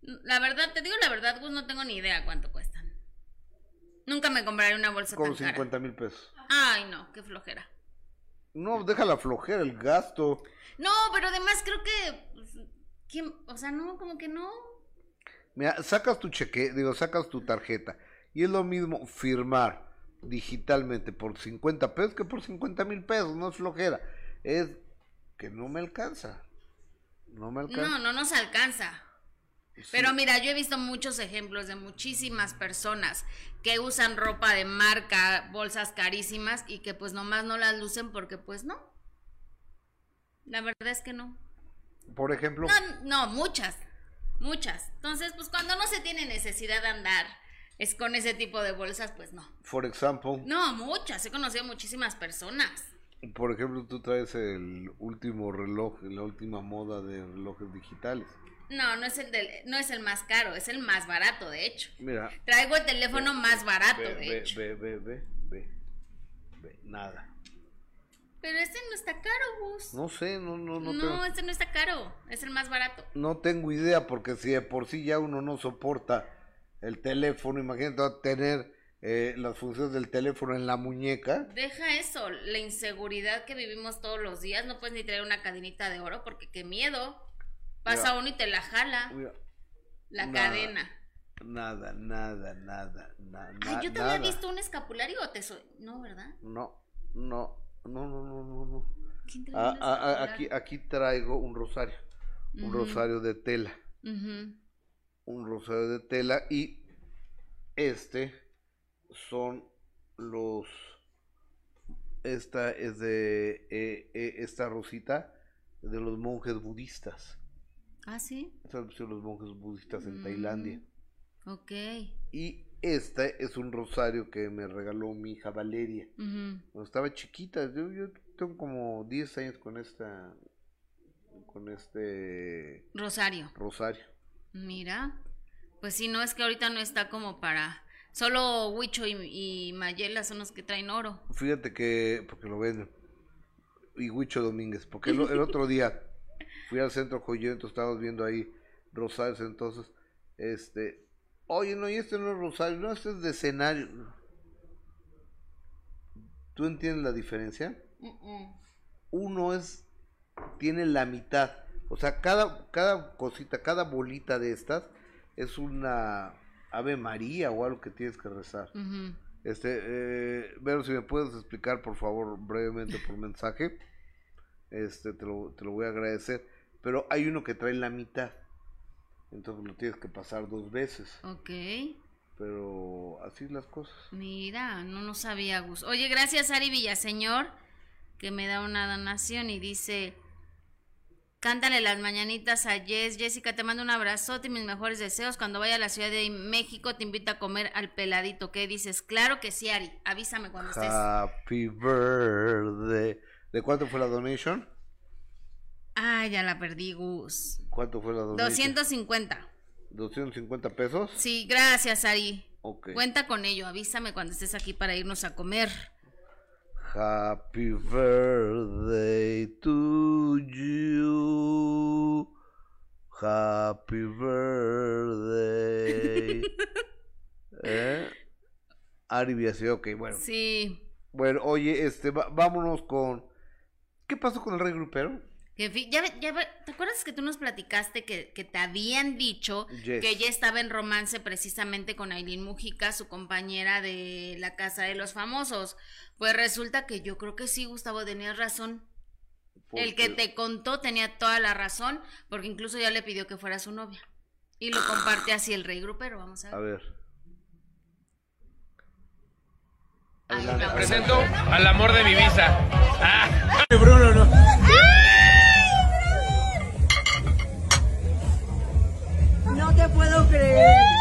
S2: La verdad, te digo la verdad, Gus, no tengo ni idea cuánto cuestan. Nunca me compraré una bolsa
S1: Como
S2: tan cara.
S1: 50 mil pesos.
S2: Ay, no, qué flojera.
S1: No, deja la flojera, el gasto.
S2: No, pero además creo que. pues, ¿quién? O sea, no, como que no.
S1: Mira, sacas tu cheque, digo, sacas tu tarjeta. Y es lo mismo firmar digitalmente por 50 pesos que por 50 mil pesos. No es flojera. Es que no me alcanza. No me alcanza.
S2: No, no nos alcanza. Pero mira, yo he visto muchos ejemplos de muchísimas personas que usan ropa de marca, bolsas carísimas y que pues nomás no las lucen porque pues no. La verdad es que no.
S1: Por ejemplo,
S2: No, no, muchas, muchas. Entonces, pues cuando no se tiene necesidad de andar es con ese tipo de bolsas, pues no.
S1: for example,
S2: No, muchas. He conocido muchísimas personas.
S1: Por ejemplo, tú traes el último reloj, la última moda de relojes digitales.
S2: No, no es el del, no es el más caro, es el más barato, de hecho.
S1: Mira,
S2: Traigo el teléfono más barato,
S1: ve,
S2: de
S1: ve,
S2: hecho.
S1: ve, ve, ve, ve, ve, nada.
S2: Pero este no está caro, Gus.
S1: No sé, no, no, no,
S2: No,
S1: tengo,
S2: este no está caro, es el más barato.
S1: no tengo idea porque si de por sí ya uno no soporta el teléfono, imagínate va a tener eh, las funciones del teléfono en la muñeca.
S2: Deja eso, la inseguridad que vivimos todos los días, no puedes ni traer una cadenita de oro porque qué miedo. Pasa
S1: Mira.
S2: uno y te la jala,
S1: Mira,
S2: la
S1: nada.
S2: cadena.
S1: Nada, nada, nada, nada.
S2: Ay, yo te
S1: nada.
S2: había visto un escapulario o te soy. No, ¿verdad?
S1: No, no, no, no, no, no, no.
S2: ¿Quién trae
S1: Ah, ah, ah, aquí, aquí traigo un rosario, un rosario de tela, un rosario de tela y este son los, esta es de, eh, eh, esta rosita de los monjes budistas,
S2: Ah, sí.
S1: Son los monjes budistas en
S2: Mm.
S1: Tailandia
S2: Ok.
S1: y este es un rosario que me regaló mi hija Valeria. Cuando estaba chiquita, yo, yo tengo como 10 años con esta, con este
S2: Rosario.
S1: rosario.
S2: Mira. Pues sí, no es que ahorita no está como para. Solo Huicho y, y Mayela son los que traen oro.
S1: Fíjate que, porque lo venden, y Huicho Domínguez, porque el, el otro día fui al centro joyero, entonces estábamos viendo ahí rosarios, entonces, este, oye, no, y este no es rosario, no, este es de escenario. ¿Tú entiendes la diferencia? Uno es tiene la mitad o sea cada cada cosita cada bolita de estas es una ave maría o algo que tienes que rezar este eh, Vero si me puedes explicar por favor brevemente por mensaje este te lo, te lo voy a agradecer pero hay uno que trae la mitad entonces lo tienes que pasar dos veces
S2: Ok.
S1: pero así las cosas
S2: Mira, no no sabía, Gus. Oye, gracias Ari Villaseñor, que me da una donación y dice, cántale las mañanitas a Jess. Jessica, te mando un abrazote y mis mejores deseos. Cuando vaya a la Ciudad de México te invito a comer al peladito. ¿Qué dices? Claro que sí, Ari. Avísame cuando estés.
S1: Happy birthday ¿de cuánto fue la donation?
S2: Ah, ya la perdí, Gus.
S1: ¿cuánto fue la donation?
S2: 250.
S1: 250 pesos.
S2: Sí, gracias, Ari.
S1: Ok.
S2: Cuenta con ello. Avísame cuando estés aquí para irnos a comer.
S1: Happy birthday to you. Happy birthday. ¿Eh? Ari Biasi, ok, bueno.
S2: Sí.
S1: Bueno, oye, este, va- vámonos con. ¿Qué pasó con el rey grupero?
S2: Que ya, ¿Te acuerdas que tú nos platicaste que, que te habían dicho
S1: Yes.
S2: que ella estaba en romance precisamente con Aileen Mujica, su compañera de la Casa de los Famosos? Pues resulta que yo creo que sí, Gustavo, tenías razón. El que te contó tenía toda la razón, porque incluso ya le pidió que fuera su novia. Y lo comparte así el rey grupero, vamos a
S1: A
S2: ver.
S1: ver.
S2: Ahí
S1: Adelante.
S7: Presento al amor de mi vida. Ah.
S8: No te puedo creer.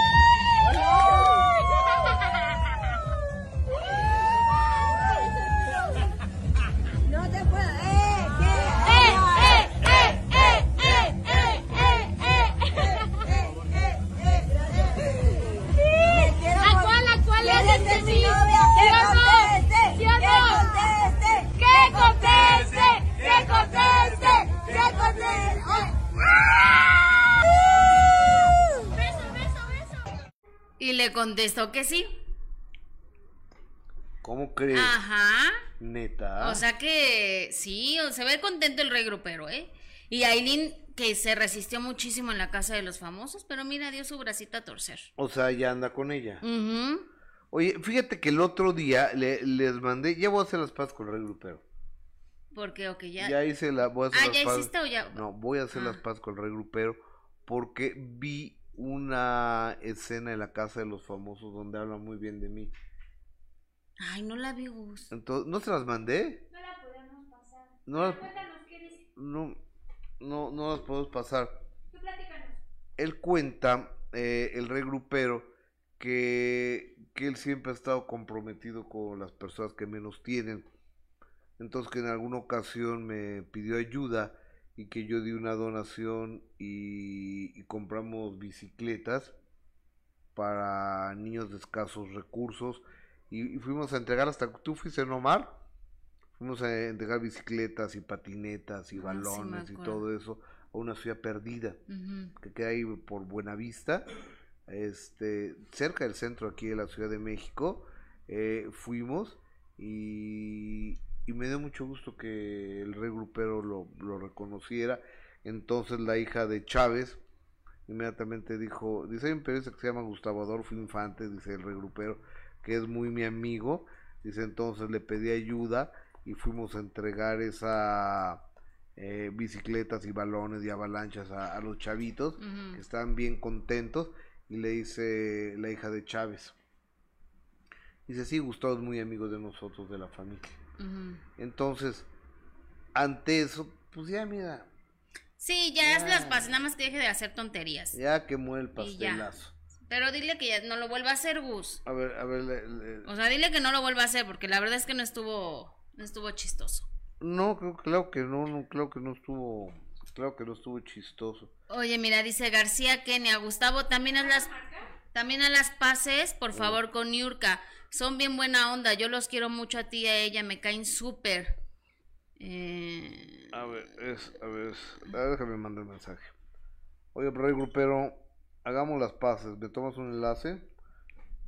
S2: Contestó que sí.
S1: ¿Cómo crees?
S2: Ajá.
S1: Neta.
S2: O sea que sí, se ve contento el rey grupero, ¿eh? Y Aileen que se resistió muchísimo en la casa de los famosos, pero mira, dio su bracito a torcer.
S1: O sea, ya anda con ella.
S2: Ujú.
S1: Oye, fíjate que el otro día le- les mandé. Ya voy a hacer las paz con el rey grupero.
S2: Porque, ok, ya.
S1: Ya hice la. Voy a hacer
S2: ah,
S1: las
S2: ¿ya
S1: paz-
S2: hiciste o ya?
S1: No, voy a hacer
S2: Ah.
S1: las paz con el rey grupero porque vi una escena en la casa de los famosos donde hablan muy bien de mí.
S2: Ay, no la vi, Gus.
S1: Entonces, ¿no se las mandé?
S9: No la podemos pasar.
S1: No las, no, no, no las podemos pasar.
S9: Tú platícanos.
S1: Él cuenta, eh, el rey grupero, que, que él siempre ha estado comprometido con las personas que menos tienen. Entonces que en alguna ocasión me pidió ayuda y que yo di una donación y, y compramos bicicletas para niños de escasos recursos y, y fuimos a entregar hasta tú fuiste en Omar fuimos a entregar bicicletas y patinetas y
S2: Ah, sí,
S1: balones y todo eso a una ciudad perdida que queda ahí por Buenavista, este, cerca del centro aquí de la Ciudad de México, eh, fuimos y, y me dio mucho gusto que el rey grupero lo, lo reconociera. Entonces la hija de Chávez inmediatamente dijo, dice hay un periodista que se llama Gustavo Adolfo Infante, dice el rey grupero, que es muy mi amigo, dice entonces le pedí ayuda y fuimos a entregar esa eh, bicicletas y balones y avalanchas a, a los chavitos que están bien contentos y le dice la hija de Chávez dice sí Gustavo es muy amigo de nosotros de la familia Entonces ante eso pues ya mira
S2: Sí, ya, haz las paces, nada más que deje de hacer tonterías.
S1: ya quemó el
S2: ya.
S1: pastelazo
S2: Pero dile que ya no lo vuelva a hacer, Gus.
S1: a ver a ver le- le-
S2: O sea, dile que no lo vuelva a hacer, porque la verdad es que no estuvo, no estuvo chistoso.
S1: no creo claro que no no claro que no estuvo claro que no estuvo chistoso
S2: Oye, mira, dice García Kenia, Gustavo, también haz las, también haz las paces, por favor, con Niurka. Son bien buena onda, yo los quiero mucho a ti y a ella, me caen súper. Eh,
S1: A ver, es, a ver, déjame mandar el mensaje. Oye, rey grupero, hagamos las paces, ¿me tomas un enlace?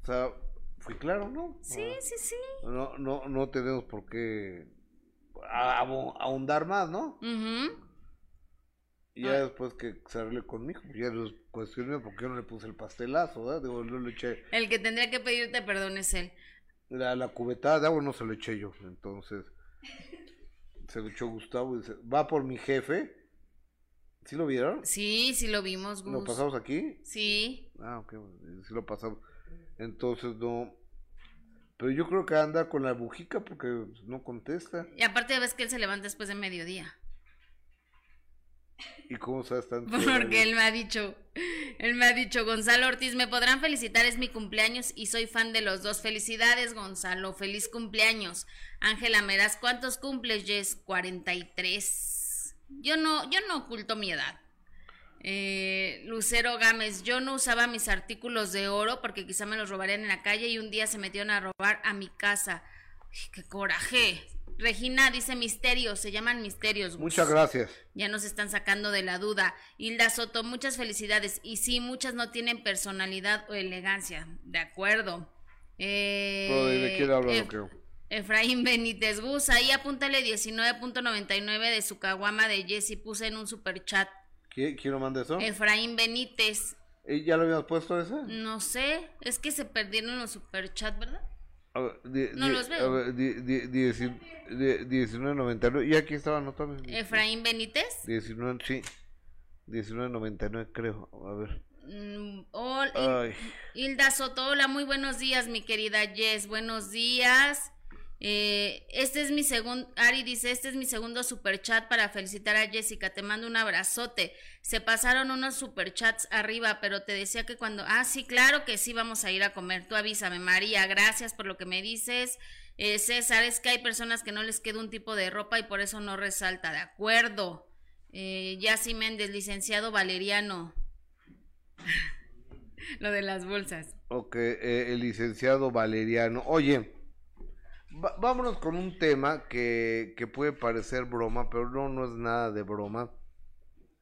S1: O sea, fui claro, ¿no?
S2: sí, sí, sí.
S1: No, no, no tenemos por qué ahondar más, ¿no?
S2: Ujú.
S1: Y ya después que se arregle conmigo, pues ya cuestión mía porque yo no le puse el pastelazo, ¿verdad? Digo, no le eché,
S2: El que tendría que pedirte perdón es él.
S1: la, la cubetada de agua no se lo eché yo, entonces se lo echó Gustavo y dice, va por mi jefe. ¿Sí lo vieron?
S2: Sí, sí lo vimos,
S1: ¿Lo
S2: Gus.
S1: pasamos aquí?
S2: Sí.
S1: Ah, ok, sí lo pasamos. Entonces no. Pero yo creo que anda con la bujica porque no contesta.
S2: Y aparte ves que él se levanta después de mediodía.
S1: ¿Y cómo sabes tanto?
S2: Porque él me ha dicho, él me ha dicho, Gonzalo Ortiz, me podrán felicitar, es mi cumpleaños y soy fan de los dos. Felicidades, Gonzalo, feliz cumpleaños. Ángela Meraz, ¿cuántos cumples, Jess? 43. Yo no, yo no oculto mi edad. Eh, Lucero Gámez, yo no usaba mis artículos de oro porque quizá me los robarían en la calle y un día se metieron a robar a mi casa. ¡Qué coraje! Regina dice misterios, se llaman misterios. Gus.
S1: Muchas gracias.
S2: Ya nos están sacando de la duda. Hilda Soto, muchas felicidades. Y sí, muchas no tienen personalidad o elegancia. De acuerdo. Eh,
S1: ¿de quién habla?
S2: Ef-
S1: No creo.
S2: Efraín Benítez Gus, ahí apúntale 19.99 de su caguama de Jessy. Puse en un super chat.
S1: ¿Qui- ¿Quién lo manda eso?
S2: Efraín Benítez.
S1: ¿Eh, ¿Ya lo habíamos puesto ese?
S2: No sé, es que se perdieron los super chat, ¿verdad? No los veo.
S1: a ver, di- di- dieci- di- 19.99. Y aquí estaba anotado.
S2: Efraín Benítez.
S1: 19, sí. 19.99 creo. A ver.
S2: Mm, hol-
S1: Ay.
S2: Hilda Soto, hola, muy buenos días, mi querida Jess, buenos días. Eh, este es mi segundo, Ari dice, este es mi segundo superchat para felicitar a Jessica, te mando un abrazote. Se pasaron unos superchats arriba, pero te decía que cuando, ah, sí, claro que sí, vamos a ir a comer, tú avísame, María, gracias por lo que me dices. Eh, César, es que hay personas que no les queda un tipo de ropa y por eso no resalta, de acuerdo. Eh, Yassi Méndez, licenciado Valeriano. Lo de las bolsas.
S1: Ok, eh, el licenciado Valeriano. Oye, vámonos con un tema que, que puede parecer broma, pero no, no es nada de broma.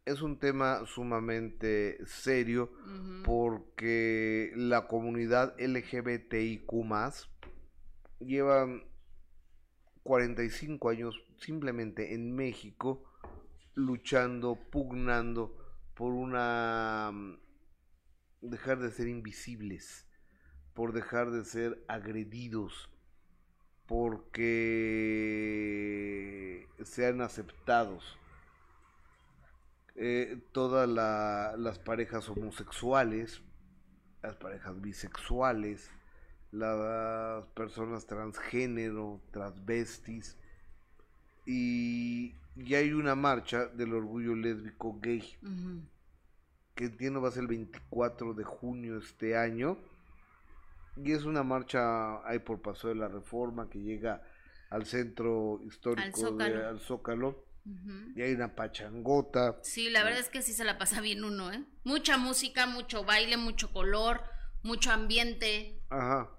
S1: Es un tema sumamente serio porque la comunidad LGBTIQ lleva 45 años simplemente en México luchando, pugnando por una mm, dejar de ser invisibles, por dejar de ser agredidos, porque sean aceptados. eh, todas la- las parejas homosexuales, las parejas bisexuales, las personas transgénero, transvestis, y, y hay una marcha del orgullo lésbico gay,
S2: Ujú.
S1: que entiendo va a ser el 24 de junio este año, y es una marcha ahí por Paso de la Reforma que llega al centro histórico, de-
S2: Zócalo.
S1: al Zócalo, y hay una pachangota.
S2: Sí, la verdad es que sí se la pasa bien uno, ¿eh? Mucha música, mucho baile, mucho color, mucho ambiente.
S1: Ajá.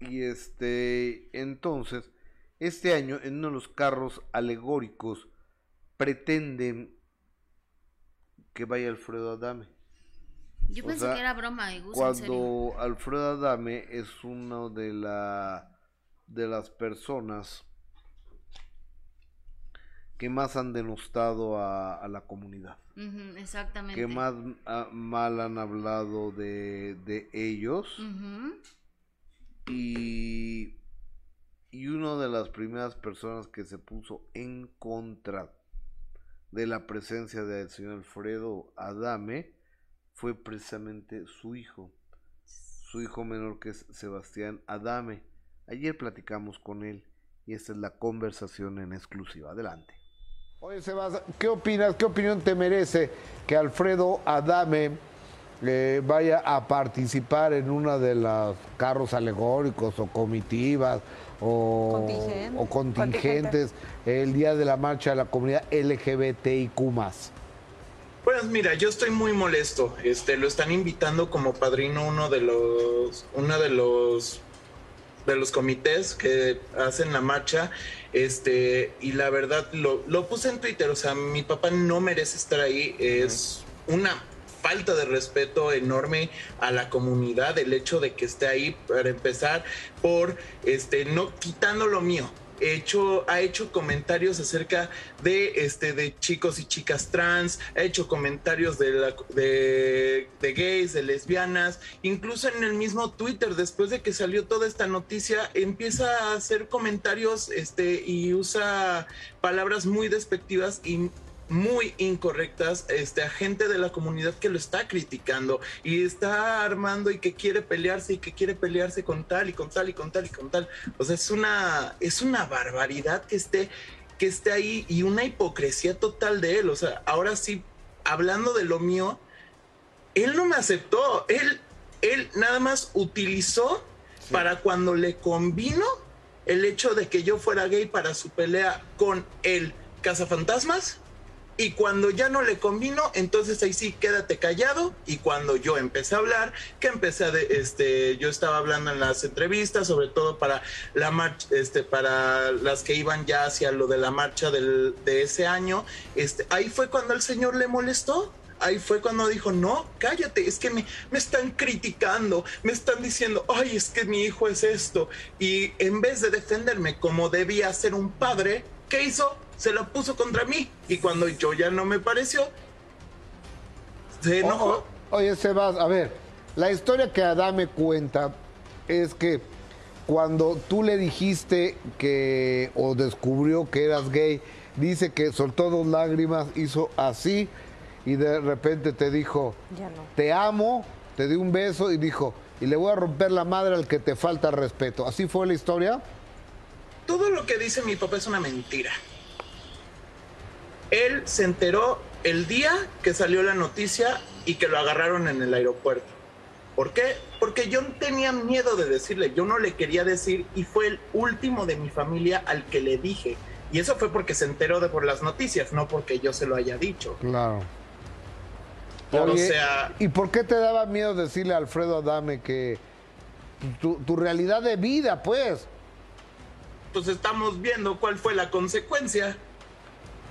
S1: Y este, entonces, este año en uno de los carros alegóricos pretenden que vaya Alfredo Adame.
S2: Yo
S1: O
S2: pensé
S1: sea,
S2: que era broma, y Gus, en serio.
S1: Cuando Alfredo Adame es uno de la de las personas que más han denostado a, a la comunidad,
S2: exactamente.
S1: que más ah, mal han hablado de, de ellos. Y, y una de las primeras personas que se puso en contra de la presencia del señor Alfredo Adame fue precisamente su hijo, su hijo menor que es Sebastián Adame. Ayer platicamos con él y esta es la conversación en exclusiva. Adelante. Oye, Sebas, ¿qué opinas? ¿Qué opinión te merece que Alfredo Adame eh, vaya a participar en una de los carros alegóricos o comitivas o,
S10: Contingente.
S1: o contingentes el día de la marcha de la comunidad LGBTIQ+.
S10: Pues mira, yo estoy muy molesto. Este, lo están invitando como padrino uno de los, uno de los, de los comités que hacen la marcha. Este, y la verdad lo, lo puse en Twitter. O sea, mi papá no merece estar ahí. Es una falta de respeto enorme a la comunidad el hecho de que esté ahí para empezar por este no quitando lo mío hecho, ha hecho comentarios acerca de este de chicos y chicas trans, ha hecho comentarios de, la- de, de gays, de lesbianas, incluso en el mismo Twitter, después de que salió toda esta noticia, empieza a hacer comentarios este, y usa palabras muy despectivas y muy incorrectas este, a gente de la comunidad que lo está criticando y está armando y que quiere pelearse y que quiere pelearse con tal y con tal y con tal y con tal. O sea, es una, es una barbaridad que esté, que esté ahí y una hipocresía total de él. O sea, ahora sí, hablando de lo mío, él no me aceptó. Él, él nada más utilizó para cuando le convino el hecho de que yo fuera gay para su pelea con el cazafantasmas. Y cuando ya no le convino, entonces ahí sí quédate callado. Y cuando yo empecé a hablar, que empecé a, este, yo estaba hablando en las entrevistas, sobre todo para la marcha, este, para las que iban ya hacia lo de la marcha del, de ese año, este, ahí fue cuando el señor le molestó. Ahí fue cuando dijo, no, cállate, es que me, me están criticando, me están diciendo, ay, es que mi hijo es esto. Y en vez de defenderme como debía ser un padre, ¿qué hizo? Se lo puso contra mí. Y cuando yo ya no me pareció, se enojó.
S1: O- o- oye, Sebas, a ver, la historia que Adame cuenta es que cuando tú le dijiste que, o descubrió que eras gay, dice que soltó dos lágrimas, hizo así y de repente te dijo,
S11: Ya no.
S1: te amo, te di un beso y dijo, y le voy a romper la madre al que te falta respeto. ¿Así fue la historia?
S10: Todo lo que dice mi papá es una mentira. Él se enteró el día que salió la noticia y que lo agarraron en el aeropuerto. ¿Por qué? Porque yo tenía miedo de decirle, yo no le quería decir y fue el último de mi familia al que le dije. Y eso fue porque se enteró de por las noticias, no porque yo se lo haya dicho.
S1: Claro. Oye,
S10: o sea,
S1: ¿Y por qué te daba miedo decirle a Alfredo Adame que tu, tu realidad de vida, pues?
S10: pues estamos viendo cuál fue la consecuencia.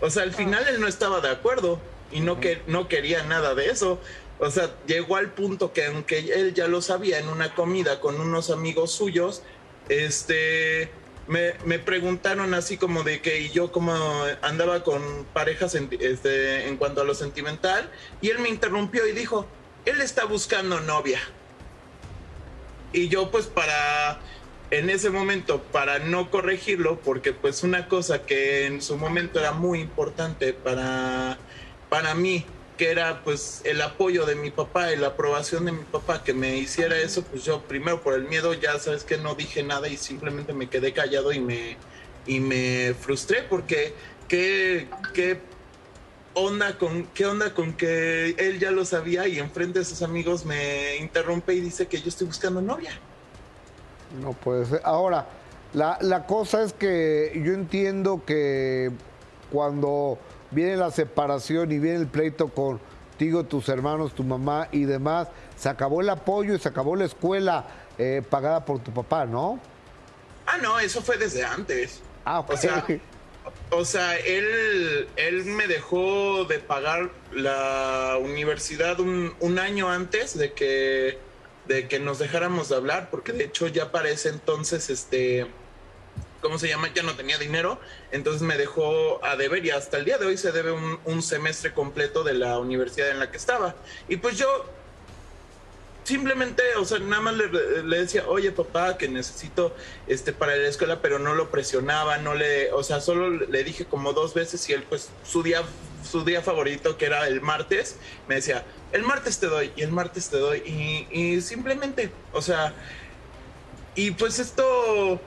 S10: O sea, al final él no estaba de acuerdo y no, que, no quería nada de eso. O sea, llegó al punto que aunque él ya lo sabía en una comida con unos amigos suyos, este, me, me preguntaron así como de que y yo como andaba con parejas en, este, en cuanto a lo sentimental y él me interrumpió y dijo, él está buscando novia. Y yo pues para en ese momento para no corregirlo, porque pues una cosa que en su momento era muy importante para, para mí, que era pues el apoyo de mi papá y la aprobación de mi papá que me hiciera eso, pues yo primero por el miedo ya sabes que no dije nada y simplemente me quedé callado y me, y me frustré porque qué, qué onda con qué onda con que él ya lo sabía y enfrente de sus amigos me interrumpe y dice que yo estoy buscando novia.
S1: No puede ser. Ahora, la, la cosa es que yo entiendo que cuando viene la separación y viene el pleito contigo, tus hermanos, tu mamá y demás, se acabó el apoyo y se acabó la escuela eh, pagada por tu papá, ¿no?
S10: Ah, no, eso fue desde antes.
S1: Ah, ok.
S10: O sea, o sea, él, él me dejó de pagar la universidad un, un año antes de que, de que nos dejáramos de hablar, porque de hecho ya para ese entonces, este, ¿cómo se llama? Ya no tenía dinero, entonces me dejó a deber y hasta el día de hoy se debe un, un semestre completo de la universidad en la que estaba. Y pues yo simplemente, o sea, nada más le, le, decía, oye papá, que necesito este para la escuela, pero no lo presionaba, no le, o sea, solo le dije como dos veces y él pues su día, su día favorito, que era el martes, me decía, el martes te doy, y el martes te doy, y, simplemente, o sea, y pues esto,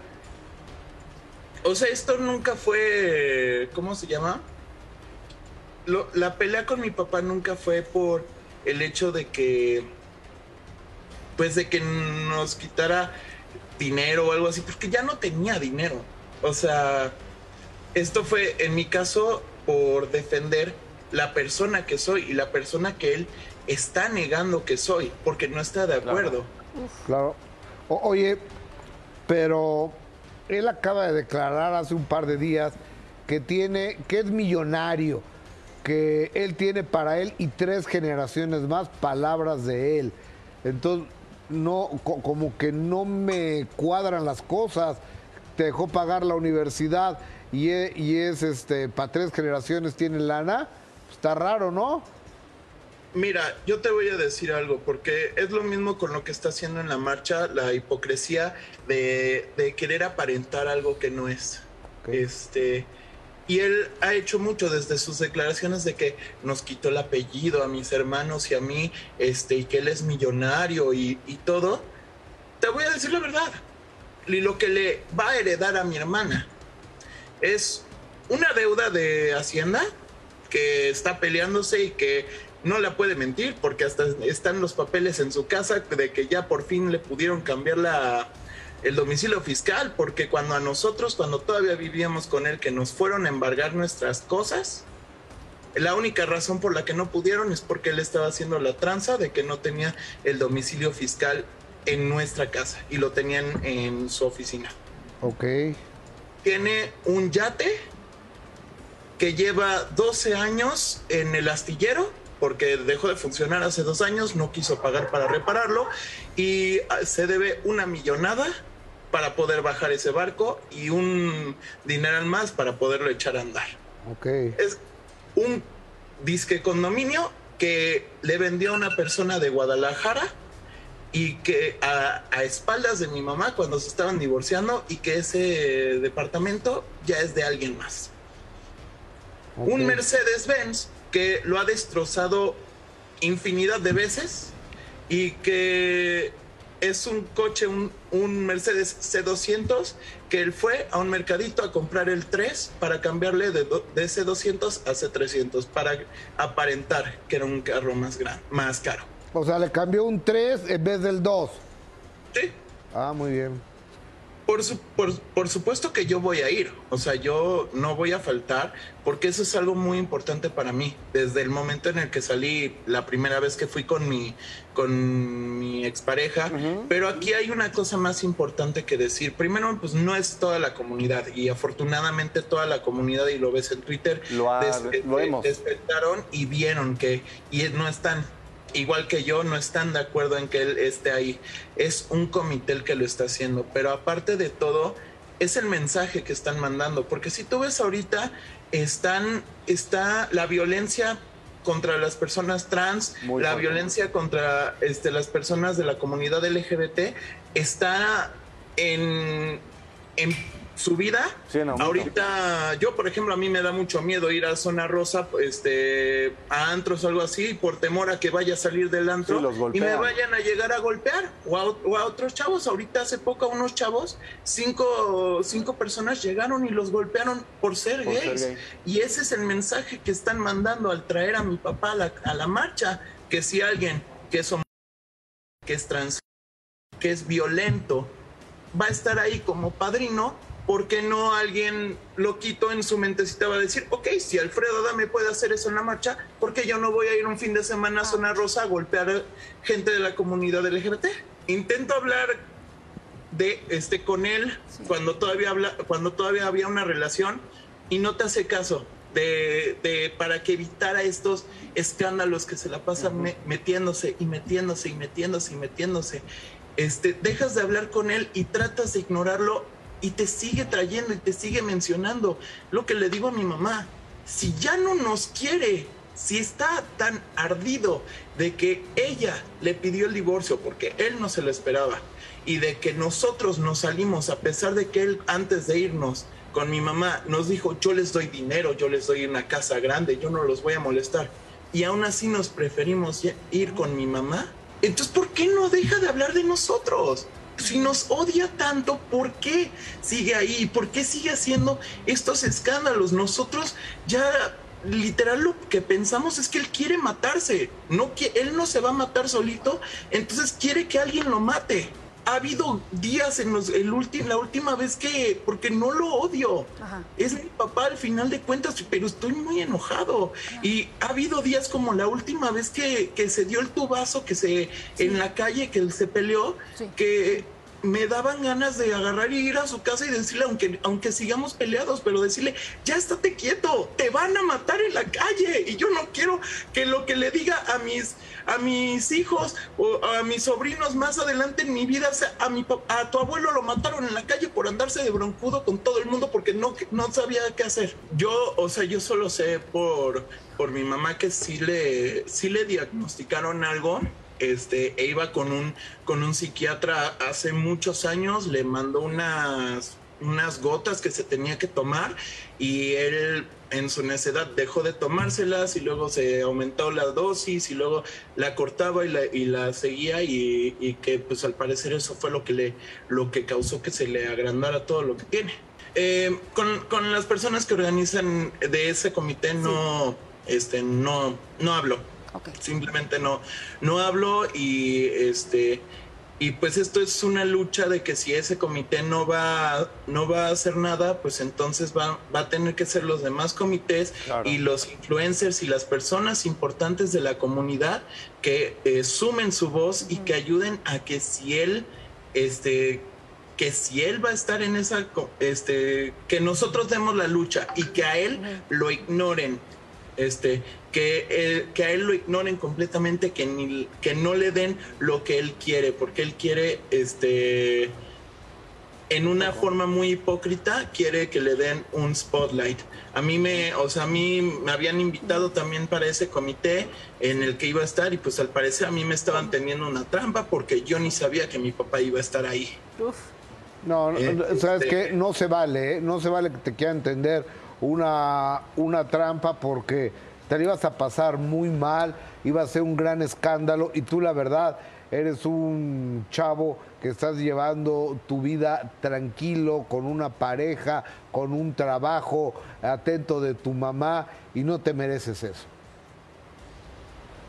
S10: o sea, esto nunca fue, ¿cómo se llama? La pelea con mi papá nunca fue por el hecho de que pues de que nos quitara dinero o algo así, porque ya no tenía dinero. O sea, esto fue en mi caso por defender la persona que soy y la persona que él está negando que soy, porque no está de acuerdo.
S1: Claro. O, oye, pero él acaba de declarar hace un par de días que tiene, que es millonario, que él tiene para él y tres generaciones más palabras de él. Entonces, no, co- como que no me cuadran las cosas. Te dejó pagar la universidad y es, y es este, para tres generaciones tiene lana. Está raro, ¿no?
S10: Mira, yo te voy a decir algo, porque es lo mismo con lo que está haciendo en la marcha, la hipocresía de, de querer aparentar algo que no es. Este, y él ha hecho mucho desde sus declaraciones de que nos quitó el apellido a mis hermanos y a mí, este, y que él es millonario y, y todo. Te voy a decir la verdad. Y lo que le va a heredar a mi hermana es una deuda de Hacienda que está peleándose y que no la puede mentir porque hasta están los papeles en su casa de que ya por fin le pudieron cambiar la, el domicilio fiscal porque cuando a nosotros, cuando todavía vivíamos con él, que nos fueron a embargar nuestras cosas, la única razón por la que no pudieron es porque él estaba haciendo la tranza de que no tenía el domicilio fiscal en nuestra casa y lo tenían en su oficina.
S1: Ok.
S10: Tiene un yate que lleva 12 años en el astillero porque dejó de funcionar hace dos años, no quiso pagar para repararlo y ah, se debe una millonada para poder bajar ese barco y un dineral más para poderlo echar a andar.
S1: Ok.
S10: Es un disque condominio que le vendió a una persona de Guadalajara y que a, a espaldas de mi mamá cuando se estaban divorciando y que ese departamento ya es de alguien más. Un Mercedes-Benz que lo ha destrozado infinidad de veces y que es un coche, un, un Mercedes C200 que él fue a un mercadito a comprar el 3 para cambiarle de, do- de C200 a C300 para aparentar que era un carro más, gran, más caro.
S1: O sea, le cambió un 3 en vez del 2.
S10: Sí.
S1: Ah, muy bien.
S10: Por, su- por, por supuesto que yo voy a ir, o sea, yo no voy a faltar porque eso es algo muy importante para mí. Desde el momento en el que salí, la primera vez que fui con mi, con mi expareja, pero aquí hay una cosa más importante que decir. Primero, pues no es toda la comunidad y afortunadamente toda la comunidad, y lo ves en Twitter,
S11: Lo ha-
S10: des-
S11: lo vemos.
S10: despertaron y vieron que y no están igual que yo no están de acuerdo en que él esté ahí. Es un comité el que lo está haciendo pero aparte de todo es el mensaje que están mandando porque si tú ves ahorita están está la violencia contra las personas trans
S11: Muy
S10: la violencia contra este las personas de la comunidad LGBT está en en su vida.
S11: Sí.
S10: Ahorita, yo por ejemplo, a mí me da mucho miedo ir a zona rosa, este, a antros o algo así, por temor a que vaya a salir del antro
S11: Sí,
S10: y me vayan a llegar a golpear. O a, o a otros chavos. Ahorita hace poco a unos chavos, cinco, cinco personas llegaron y los golpearon por ser
S11: Por ser
S10: gays.
S11: gay.
S10: Y ese es el mensaje que están mandando al traer a mi papá a la, a la marcha, que si alguien que es que es trans, que es violento, va a estar ahí como padrino, ¿por qué no alguien loquito en su mentecita va a decir, ok, si Alfredo Adame puede hacer eso en la marcha, ¿por qué yo no voy a ir un fin de semana a Zona Rosa a golpear gente de la comunidad LGBT? Intento hablar de este con él cuando todavía habla, cuando todavía había una relación y no te hace caso de, de- para que evitara estos escándalos que se la pasan me- metiéndose y metiéndose y metiéndose y metiéndose. Este dejas de hablar con él y tratas de ignorarlo y te sigue trayendo y te sigue mencionando lo que le digo a mi mamá si ya no nos quiere si está tan ardido de que ella le pidió el divorcio porque él no se lo esperaba y de que nosotros nos salimos a pesar de que él antes de irnos con mi mamá nos dijo yo les doy dinero, yo les doy una casa grande, yo no los voy a molestar y aún así nos preferimos ir con mi mamá, entonces ¿por qué no deja de hablar de nosotros? Si nos odia tanto, ¿por qué sigue ahí? ¿Por qué sigue haciendo estos escándalos? Nosotros ya literal lo que pensamos es que él quiere matarse, no que él no se va a matar solito, entonces quiere que alguien lo mate. Ha habido días en los el ulti- la última vez que porque no lo odio. Es mi papá al final de cuentas, pero estoy muy enojado. Y ha habido días como la última vez que, que se dio el tubazo, que se en la calle, que él se peleó, que me daban ganas de agarrar y ir a su casa y decirle, aunque, aunque sigamos peleados, pero decirle, ya estate quieto, te van a matar en la calle. Y yo no quiero que lo que le diga a mis, a mis hijos o a mis sobrinos más adelante en mi vida sea, a, mi, a tu abuelo lo mataron en la calle por andarse de broncudo con todo el mundo porque no, no sabía qué hacer. Yo, o sea, yo solo sé por, por mi mamá que sí le, sí le diagnosticaron algo este, e iba con un, con un psiquiatra hace muchos años, le mandó unas, unas gotas que se tenía que tomar y él en su necedad dejó de tomárselas y luego se aumentó la dosis y luego la cortaba y la, y la seguía y, y que pues al parecer eso fue lo que le lo que causó que se le agrandara todo lo que tiene. Eh, con, con las personas que organizan de ese comité no, este, no, no hablo. Simplemente no, no hablo y este y pues esto es una lucha de que si ese comité no va, no va a hacer nada, pues entonces va, va a tener que ser los demás comités y los influencers y las personas importantes de la comunidad que eh, sumen su voz y que ayuden a que si él, este, que si él va a estar en esa, este, que nosotros demos la lucha y que a él lo ignoren, este, que, que a él lo ignoren completamente, que, ni, que no le den lo que él quiere, porque él quiere, este, en una forma muy hipócrita, quiere que le den un spotlight. A mí me, o sea, a mí me habían invitado también para ese comité en el que iba a estar y pues al parecer a mí me estaban teniendo una trampa porque yo ni sabía que mi papá iba a estar ahí.
S1: No, no,
S10: Eh,
S1: sabes
S10: este-
S1: que no se vale, ¿eh? no se vale que te quiera entender una, una trampa porque te la ibas a pasar muy mal, iba a ser un gran escándalo y tú la verdad eres un chavo que estás llevando tu vida tranquilo, con una pareja, con un trabajo, atento de tu mamá y no te mereces eso.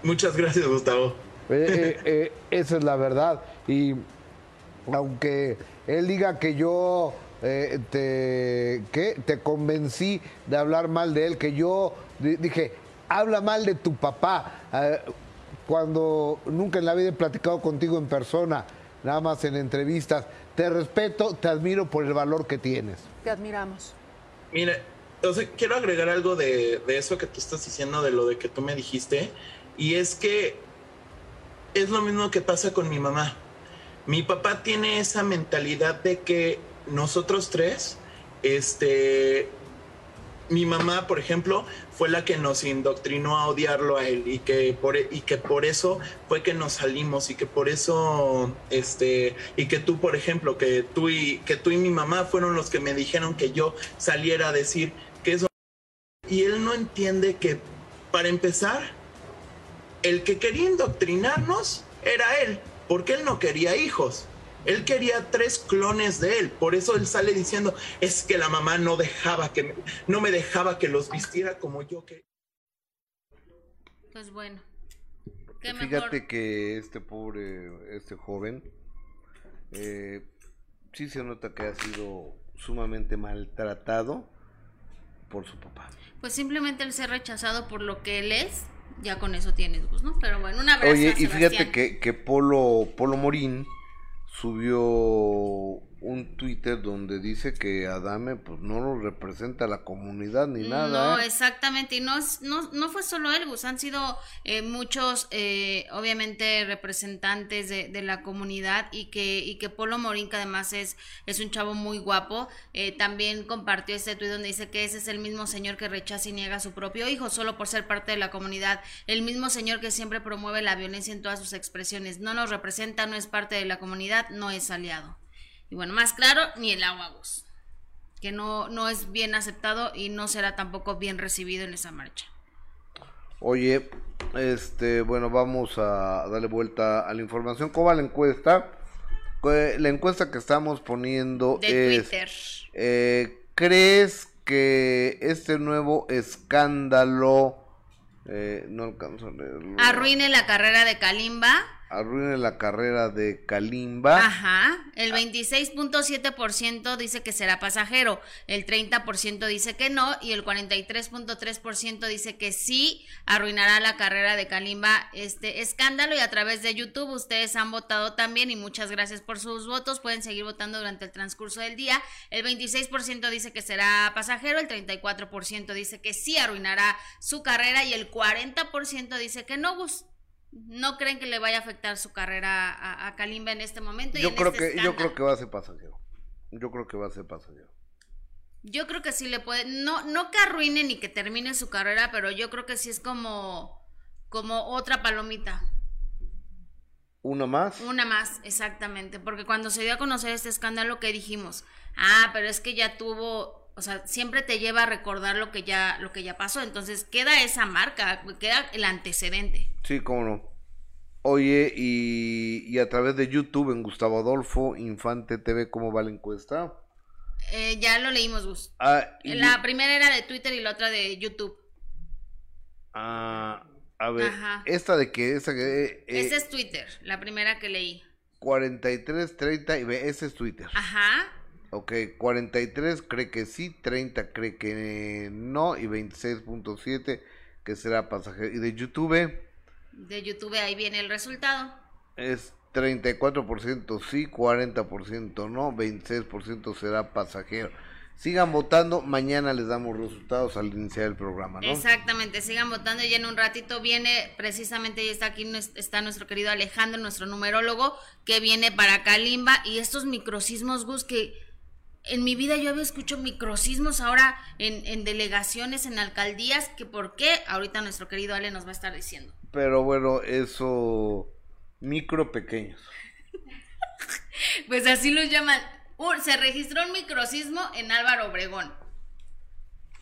S10: Muchas gracias, Gustavo.
S1: Eh, eh, eh, esa es la verdad. Y aunque él diga que yo eh, te, ¿qué? te convencí de hablar mal de él, que yo di- dije, habla mal de tu papá, eh, cuando nunca en la vida he platicado contigo en persona, nada más en entrevistas. Te respeto, te admiro por el valor que tienes.
S12: Te admiramos.
S10: Mira, o sea, quiero agregar algo de, de eso que tú estás diciendo, de lo de que tú me dijiste, y es que es lo mismo que pasa con mi mamá. Mi papá tiene esa mentalidad de que nosotros tres, este, mi mamá, por ejemplo, fue la que nos indoctrinó a odiarlo a él y que por, y que por eso fue que nos salimos y que por eso, este, y que tú, por ejemplo, que tú y, que tú y mi mamá fueron los que me dijeron que yo saliera a decir que eso... Y él no entiende que, para empezar, el que quería indoctrinarnos era él, porque él no quería hijos. Él quería tres clones de él, por eso él sale diciendo, es que la mamá no dejaba que me, no me dejaba que los vistiera como yo que
S2: Pues bueno. Qué
S1: Fíjate
S2: mejor.
S1: que este pobre, este joven, eh, sí se nota que ha sido sumamente maltratado por su papá.
S2: Pues simplemente el ser rechazado por lo que él es, ya con eso tienes Gus, ¿no? Pero bueno, un abrazo.
S1: Oye,
S2: a
S1: y fíjate que, que Polo, Polo Morín subió un Twitter donde dice que Adame pues no lo representa a la comunidad ni nada.
S2: No,
S1: ¿eh?
S2: exactamente, y no, es- no, no fue solo él, Gus, han sido eh, muchos, eh, obviamente, representantes de, de la comunidad y que, y que Polo Morín, que además es, es un chavo muy guapo, eh, también compartió este tuit donde dice que ese es el mismo señor que rechaza y niega a su propio hijo solo por ser parte de la comunidad, el mismo señor que siempre promueve la violencia en todas sus expresiones, no nos representa, no es parte de la comunidad, no es aliado. Y bueno, más claro, ni el agua, Gus que no, no es bien aceptado y no será tampoco bien recibido en esa marcha.
S1: Oye, este, bueno, vamos a darle vuelta a la información. ¿Cómo va la encuesta? La encuesta que estamos poniendo
S2: De
S1: es,
S2: Twitter.
S1: eh, ¿crees que este nuevo escándalo, eh, no alcanzo a leerlo,
S2: Arruine la carrera de Kalimba.
S1: Arruine la carrera de Kalimba?
S2: Ajá. El 26.7% dice que será pasajero. El 30% dice que no. Y el 43.3% dice que sí arruinará la carrera de Kalimba este escándalo. Y a través de YouTube ustedes han votado también. Y muchas gracias por sus votos. Pueden seguir votando durante el transcurso del día. El 26% dice que será pasajero. El 34% dice que sí arruinará su carrera. Y el 40% dice que no, Gus. No creen que le vaya a afectar su carrera a, a Kalimba en este momento. y
S1: Yo
S2: en
S1: creo
S2: este
S1: que, yo creo que va a ser pasajero. Yo creo que va a ser pasajero.
S2: Yo creo que sí le puede, no, no que arruine ni que termine su carrera, pero yo creo que sí es como, como otra palomita.
S1: ¿Una más?
S2: Una más, exactamente. Porque cuando se dio a conocer este escándalo, ¿qué dijimos? Ah, pero es que ya tuvo, o sea, siempre te lleva a recordar lo que ya, lo que ya pasó. Entonces queda esa marca, queda el antecedente.
S1: Sí, cómo no. Oye, y, y a través de YouTube en Gustavo Adolfo Infante TV, ¿cómo va la encuesta?
S2: Eh, ya lo leímos, Gus.
S1: Ah,
S2: La primera era de Twitter y la otra de YouTube.
S1: ah, a ver,
S2: Ajá.
S1: esta de que, que, eh,
S2: Ese es Twitter, la primera que leí.
S1: 43, 30, y ve, ese es Twitter.
S2: Ajá.
S1: Ok, 43 cree que sí, 30 cree que no, y 26.7 que será pasajero. Y de YouTube
S2: De YouTube ahí viene el resultado.
S1: es 34% sí, 40% no, 26% será pasajero. Sigan votando, mañana les damos resultados al iniciar el programa, ¿no?
S2: Exactamente, sigan votando y en un ratito viene precisamente, ya está aquí, está nuestro querido Alejandro, nuestro numerólogo, que viene para Kalimba y estos microcismos, Gus, que en mi vida yo había escuchado microcismos ahora en, en delegaciones, en alcaldías, que por qué, ahorita nuestro querido Ale nos va a estar diciendo.
S1: Pero bueno, eso micro pequeños.
S2: Pues así los llaman. Uh, se registró un microcismo en Álvaro Obregón.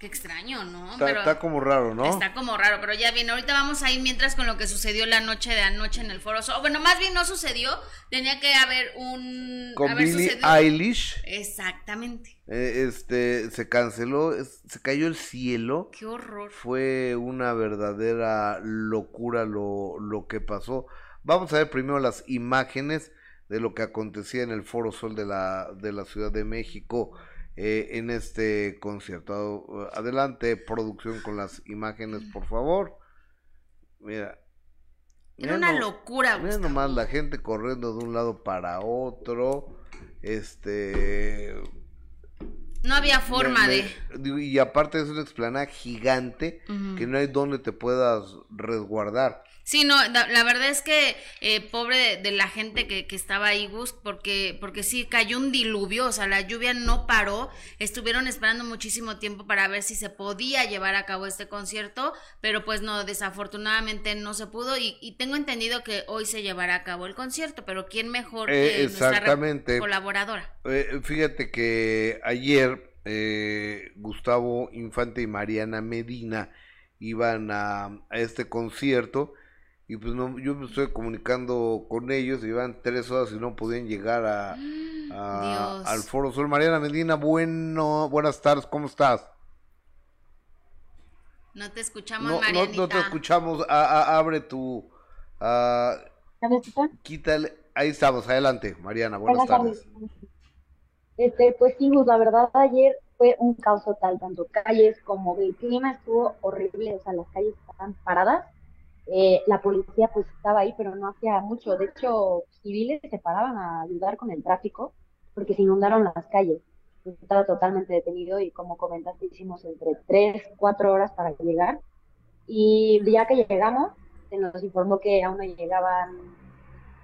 S2: Qué extraño, ¿no?
S1: Está, está como raro, ¿no?
S2: Está como raro, pero ya bien, ahorita vamos a ir mientras con lo que sucedió la noche de anoche en el Foro Sol. Bueno, más bien no sucedió, tenía que haber un...
S1: Con
S2: haber
S1: Billie
S2: sucedido-
S1: Eilish,
S2: Exactamente.
S1: eh, este, se canceló, es- se cayó el cielo.
S2: Qué horror.
S1: Fue una verdadera locura lo, lo que pasó. Vamos a ver primero las imágenes de lo que acontecía en el Foro Sol de la, de la Ciudad de México eh, en este concierto. Adelante, producción, con las imágenes, por favor. Mira.
S2: Era
S1: mira
S2: una
S1: no-
S2: locura,
S1: Mira
S2: Gustavo.
S1: nomás la gente corriendo de un lado para otro. Este.
S2: No había forma
S1: me,
S2: de...
S1: y aparte es una explanada gigante que no hay donde te puedas resguardar.
S2: Sí, no, la, la verdad es que eh, pobre de, de la gente que, que estaba ahí, Gus, porque, porque sí, cayó un diluvio, o sea, la lluvia no paró, estuvieron esperando muchísimo tiempo para ver si se podía llevar a cabo este concierto, pero pues no, desafortunadamente no se pudo y, y tengo entendido que hoy se llevará a cabo el concierto, pero ¿quién mejor
S1: Eh,
S2: que nuestra re-
S1: exactamente.
S2: colaboradora?
S1: Eh, fíjate que ayer eh, Gustavo Infante y Mariana Medina iban a, a este concierto y pues no, yo me estoy comunicando con ellos, iban tres horas y no podían llegar a, al Foro Sol. Mariana Medina, bueno, buenas tardes, ¿cómo estás?
S2: No te escuchamos,
S1: No, no,
S2: Marianita.
S1: no te escuchamos, A- a- abre tu... quítale, ahí estamos, adelante, Mariana, buenas tardes.
S11: Este, pues sí, la verdad ayer fue un caos total, tanto calles como el clima estuvo horrible, o sea, las calles estaban paradas. Eh, la policía pues estaba ahí, pero no hacía mucho. De hecho, civiles se paraban a ayudar con el tráfico porque se inundaron las calles. Estaba totalmente detenido y como comentaste, hicimos entre 3, 4 horas para llegar. Y ya que llegamos, se nos informó que aún no llegaban,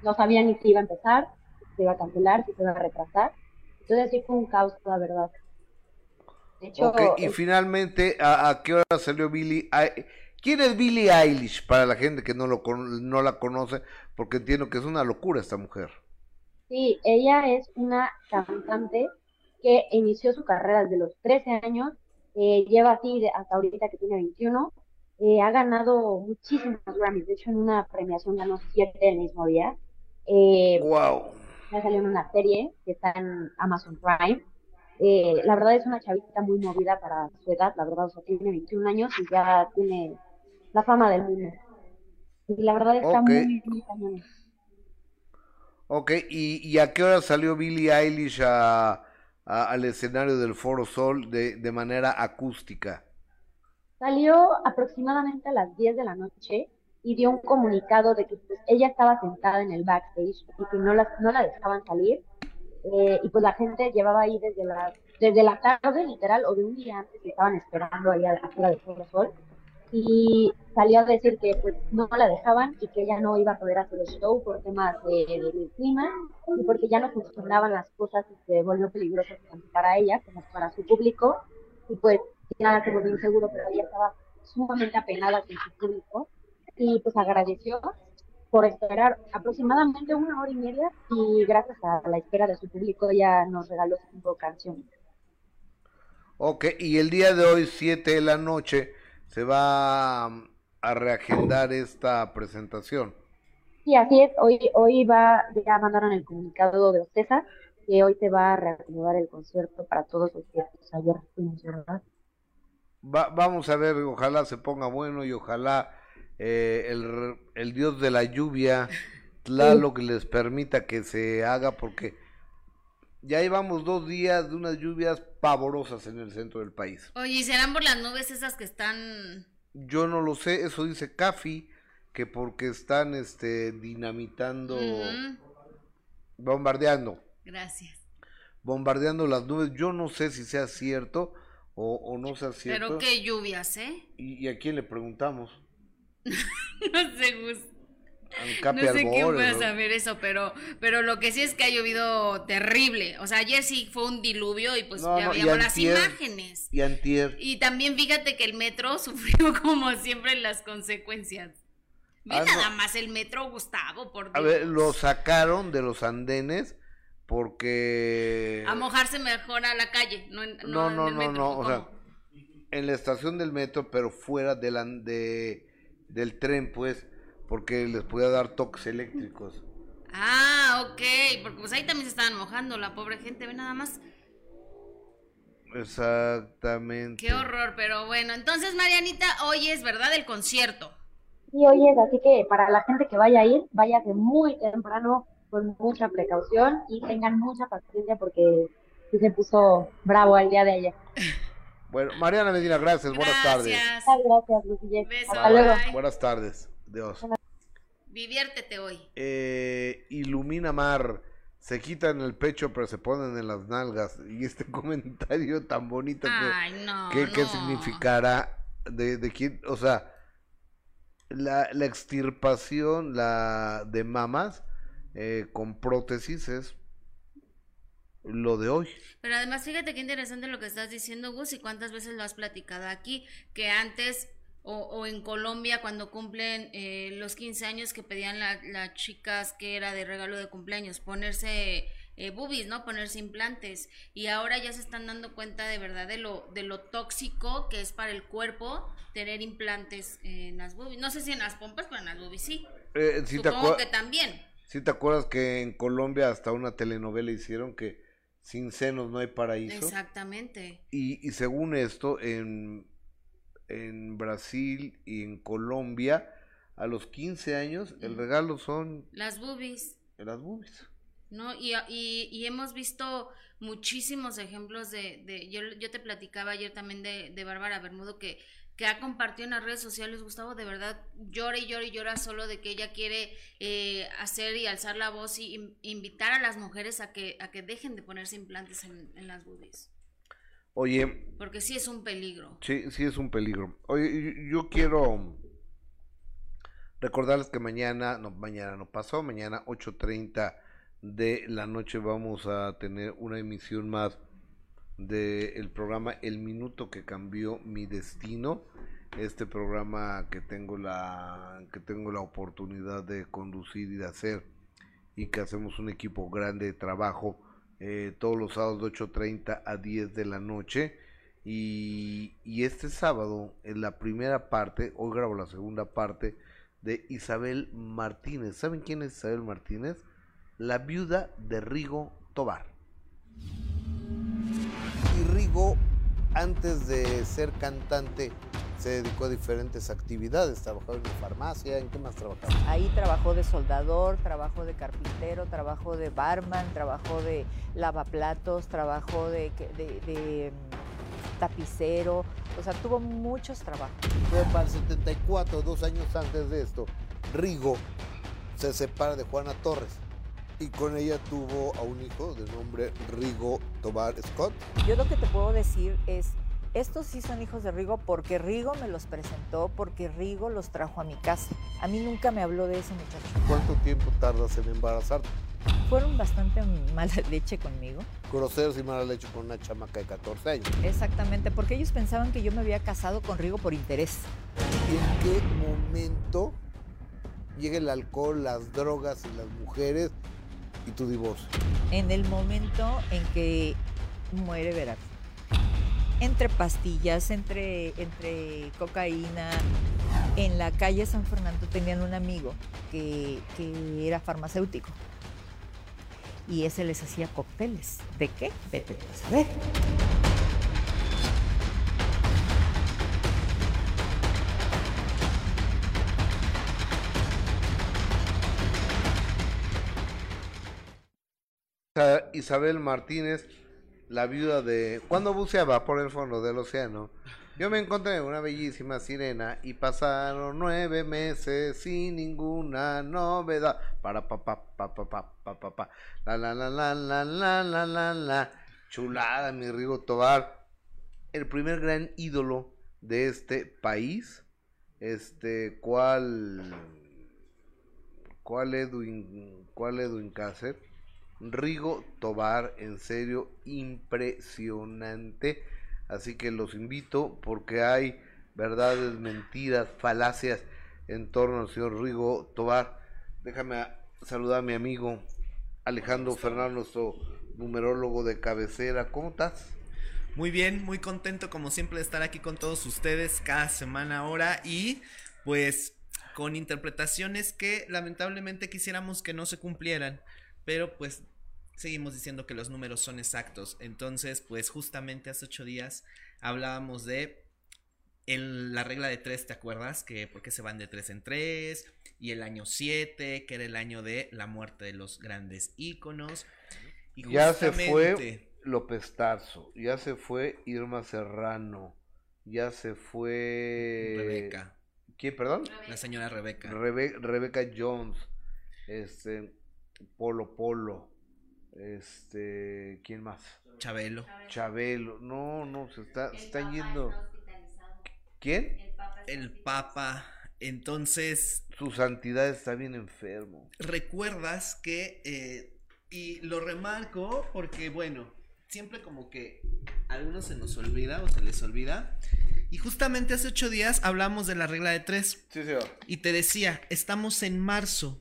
S11: no sabían ni si iba a empezar, si se iba a cancelar, si se iba a retrasar. Entonces sí fue un caos, la verdad. De hecho,
S1: Ok, y
S11: el-
S1: finalmente, ¿a, a qué hora salió Billie? Eil- ¿Quién es Billie Eilish para la gente que no, lo, no la conoce? Porque entiendo que es una locura esta mujer.
S11: Sí, ella es una cantante que inició su carrera desde los 13 años, eh, lleva así de- hasta ahorita que tiene 21, eh, ha ganado muchísimos Grammys, de hecho en una premiación ganó 7 el mismo día, eh,
S1: ¡Wow!
S11: ya salió en una serie que está en Amazon Prime, Eh, la verdad es una chavita muy movida para su edad, la verdad, o sea, tiene 21 años y ya tiene la fama del mundo. Y la verdad está
S1: Ok.
S11: muy, muy cañona.
S1: Ok, ¿y, y a qué hora salió Billie Eilish a- a- al escenario del Foro Sol de, de manera acústica?
S11: Salió aproximadamente a las 10 de la noche y dio un comunicado de que pues, ella estaba sentada en el backstage y que no la, no la dejaban salir. Eh, y pues la gente llevaba ahí desde la, desde la tarde, literal, o de un día antes que estaban esperando ahí a- afuera del Foro Sol. Y salió a decir que pues no la dejaban y que ella no iba a poder hacer el show por temas de, clima y porque ya no funcionaban las cosas y se volvió peligroso tanto para ella como para su público. Y pues nada, se volvió inseguro, pero ella estaba sumamente apenada con su público y pues agradeció por esperar aproximadamente una hora y media y gracias a la espera de su público ella nos regaló cinco canciones.
S1: Ok, y el día de hoy, 7 de la noche, se va a, reagendar esta presentación.
S11: Sí, así es, hoy, hoy va, ya mandaron el comunicado de Ocesa que hoy se va a reacomodar el concierto para todos los que pues, ayer fuimos, ¿verdad?
S1: Va- vamos a ver, ojalá se ponga bueno y ojalá eh, el, el dios de la lluvia, Tlaloc, les permita que se haga porque ya llevamos dos días de unas lluvias pavorosas en el centro del país.
S2: Oye, ¿y serán por las nubes esas que están...
S1: Yo no lo sé, eso dice Cafi, que porque están este dinamitando, bombardeando,
S2: Gracias.
S1: bombardeando las nubes. Yo no sé si sea cierto o, o no sea cierto.
S2: Pero qué lluvias, ¿eh?
S1: ¿Y, y a quién le preguntamos?
S2: No sé, Gus.
S1: A
S2: No sé quién pueda
S1: ¿no?
S2: saber eso, pero, pero lo que sí es que ha llovido terrible. O sea, ayer sí fue un diluvio y pues
S1: No,
S2: ya veíamos las
S1: antier-
S2: imágenes.
S1: Y antier.
S2: Y también fíjate que el metro sufrió como siempre las consecuencias. Ve
S1: Ah,
S2: nada más el metro, Gustavo, por
S1: A
S2: Dios.
S1: ver, lo sacaron de los andenes porque...
S2: A mojarse mejor a la calle, no en,
S1: No,
S2: en
S1: no,
S2: el
S1: no,
S2: metro,
S1: no,
S2: ¿o
S1: sea, en la estación del metro, pero fuera de la- de, del tren, pues, porque les podía dar toques eléctricos.
S2: Ah, ok, porque pues ahí también se estaban mojando la pobre gente, ve nada más.
S1: Exactamente.
S2: Qué horror, pero bueno, entonces Marianita, hoy es verdad el concierto.
S11: Y hoy es, así que para la gente que vaya a ir, váyase muy temprano, con mucha precaución y tengan mucha paciencia porque sí se puso bravo el día de ayer.
S1: Bueno, Mariana Medina, gracias, buenas tardes.
S2: Gracias.
S11: Gracias, Lucille.
S2: Beso,
S11: Hasta luego.
S1: Buenas tardes, Dios.
S2: Diviértete hoy.
S1: Eh, Ilumina Mar, se quitan el pecho pero se ponen en las nalgas. Y este comentario tan bonito que,
S2: Ay, no,
S1: que,
S2: no.
S1: significará de, de quién, o sea, la, la extirpación la de mamas eh, con prótesis es lo de hoy.
S2: Pero además, fíjate qué interesante lo que estás diciendo, Gus, y cuántas veces lo has platicado aquí, que antes o, o en Colombia cuando cumplen eh, los 15 años que pedían la- las chicas que era de regalo de cumpleaños, ponerse eh, boobies, ¿no? Ponerse implantes. Y ahora ya se están dando cuenta de verdad de lo, de lo tóxico que es para el cuerpo tener implantes en las boobies. No sé si en las pompas, pero en las boobies sí.
S1: Eh, ¿sí te
S2: Supongo que también.
S1: ¿Sí te acuerdas que en Colombia hasta una telenovela hicieron que sin senos no hay paraíso?
S2: Exactamente.
S1: Y, y según esto, en, en Brasil y en Colombia, a los 15 años, el regalo son
S2: Las boobies.
S1: las boobies.
S2: ¿no? Y, y, y hemos visto muchísimos ejemplos de, de yo, yo te platicaba ayer también de, de Bárbara Bermudo que, que ha compartido en las redes sociales, Gustavo, de verdad llora y llora y llora solo de que ella quiere eh, hacer y alzar la voz y in- invitar a las mujeres a que, a que dejen de ponerse implantes en, en las boobies,
S1: Oye,
S2: porque sí es un peligro.
S1: sí, sí es un peligro. Oye, yo, yo quiero recordarles que mañana, no, mañana no pasó, mañana 8.30 de la noche vamos a tener una emisión más del programa El Minuto que cambió mi destino. Este programa que tengo la que tengo la oportunidad de conducir y de hacer y que hacemos un equipo grande de trabajo eh, todos los sábados de 8.30 a 10 de la noche y, y este sábado en la primera parte, hoy grabo la segunda parte de Isabel Martínez. ¿Saben quién es Isabel Martínez? La viuda de Rigo Tobar. Y Rigo, antes de ser cantante, se dedicó a diferentes actividades. Trabajó en farmacia, ¿en qué más trabajaba?
S12: Ahí trabajó de soldador, trabajó de carpintero, trabajó de barman, trabajó de lavaplatos, trabajó de, de, mm, tapicero, o sea, tuvo muchos trabajos.
S1: Fue para el 74, dos años antes de esto. Rigo se separa de Juana Torres y con ella tuvo a un hijo de nombre Rigo Tobar Scott.
S12: Yo lo que te puedo decir es, estos sí son hijos de Rigo porque Rigo me los presentó, porque Rigo los trajo a mi casa. A mí nunca me habló de ese muchacho.
S1: ¿Cuánto tiempo tardas en embarazarte?
S12: Fueron bastante mala leche conmigo.
S1: Groseros y mala leche con una chamaca de 14 años.
S12: Exactamente, porque ellos pensaban que yo me había casado con Rigo por interés.
S1: ¿Y en qué momento llega el alcohol, las drogas y las mujeres y tu divorcio?
S12: En el momento en que muere Veracruz. Entre pastillas, entre, entre cocaína. En la calle San Fernando tenían un amigo que, que era farmacéutico. Y ese les hacía cócteles. ¿De qué? Vete a saber.
S1: Isa- Isabel Martínez, la viuda de... Cuando buceaba por el fondo del océano, yo me encontré una bellísima sirena y pasaron nueve meses sin ninguna novedad. Para pa pa pa pa pa pa pa pa. La la la la la la la la la. Chulada, mi Rigo Tobar. El primer gran ídolo de este país. Este, ¿cuál? ¿Cuál Edwin? ¿Cuál Edwin Cácer? Rigo Tobar, en serio, impresionante. Así que los invito porque hay verdades, mentiras, falacias en torno al señor Rigo Tobar. Déjame saludar a mi amigo Alejandro Fernández, nuestro numerólogo de cabecera. ¿Cómo estás?
S13: Muy bien, muy contento como siempre de estar aquí con todos ustedes cada semana ahora y pues con interpretaciones que lamentablemente quisiéramos que no se cumplieran, pero pues seguimos diciendo que los números son exactos. Entonces pues justamente hace ocho días hablábamos de el- la regla de tres, ¿te acuerdas? Que porque se van de tres en tres y el año siete, que era el año de la muerte de los grandes íconos. Y
S1: Ya se fue López Tarso, ya se fue Irma Serrano, ya se fue...
S13: Rebeca.
S1: ¿Quién, perdón?
S13: La señora Rebeca.
S1: Rebe- Rebeca Jones, este, Polo Polo, Este, ¿quién más?
S13: Chabelo.
S1: Chabelo. No, no, se está, se están yendo. ¿Quién?
S13: El Papa. Entonces,
S1: Su santidad está bien enfermo.
S13: recuerdas que, eh, y lo remarco porque, bueno, siempre como que a algunos se nos olvida o se les olvida. Y justamente hace ocho días hablamos de la regla de tres.
S1: Sí, señor.
S13: Y te decía, estamos en marzo,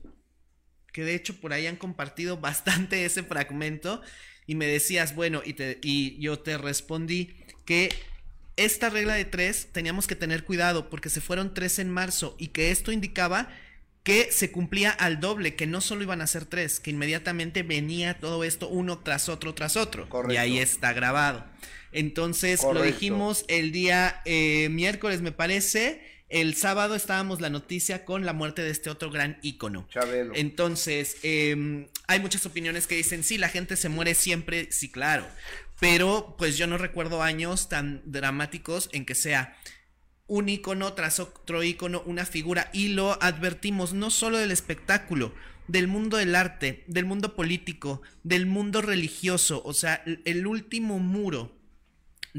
S13: que de hecho por ahí han compartido bastante ese fragmento. Y me decías, bueno, y, te, y yo te respondí que esta regla de tres teníamos que tener cuidado porque se fueron tres en marzo y que esto indicaba que se cumplía al doble, que no solo iban a ser tres, que inmediatamente venía todo esto uno tras otro tras otro.
S1: Correcto.
S13: Y ahí está grabado. Entonces lo dijimos el día eh, miércoles, me parece. El sábado estábamos la noticia con la muerte de este otro gran ícono.
S1: Chabelo.
S13: Entonces, eh, hay muchas opinioes que dicen, sí, la gente se muere siempre, sí, claro. Pero, pues yo no recuerdo años tan dramáticos en que sea un icono tras otro icono, una figura, y lo advertimos no solo del espectáculo, del mundo del arte, del mundo político, del mundo religioso, o sea, el último muro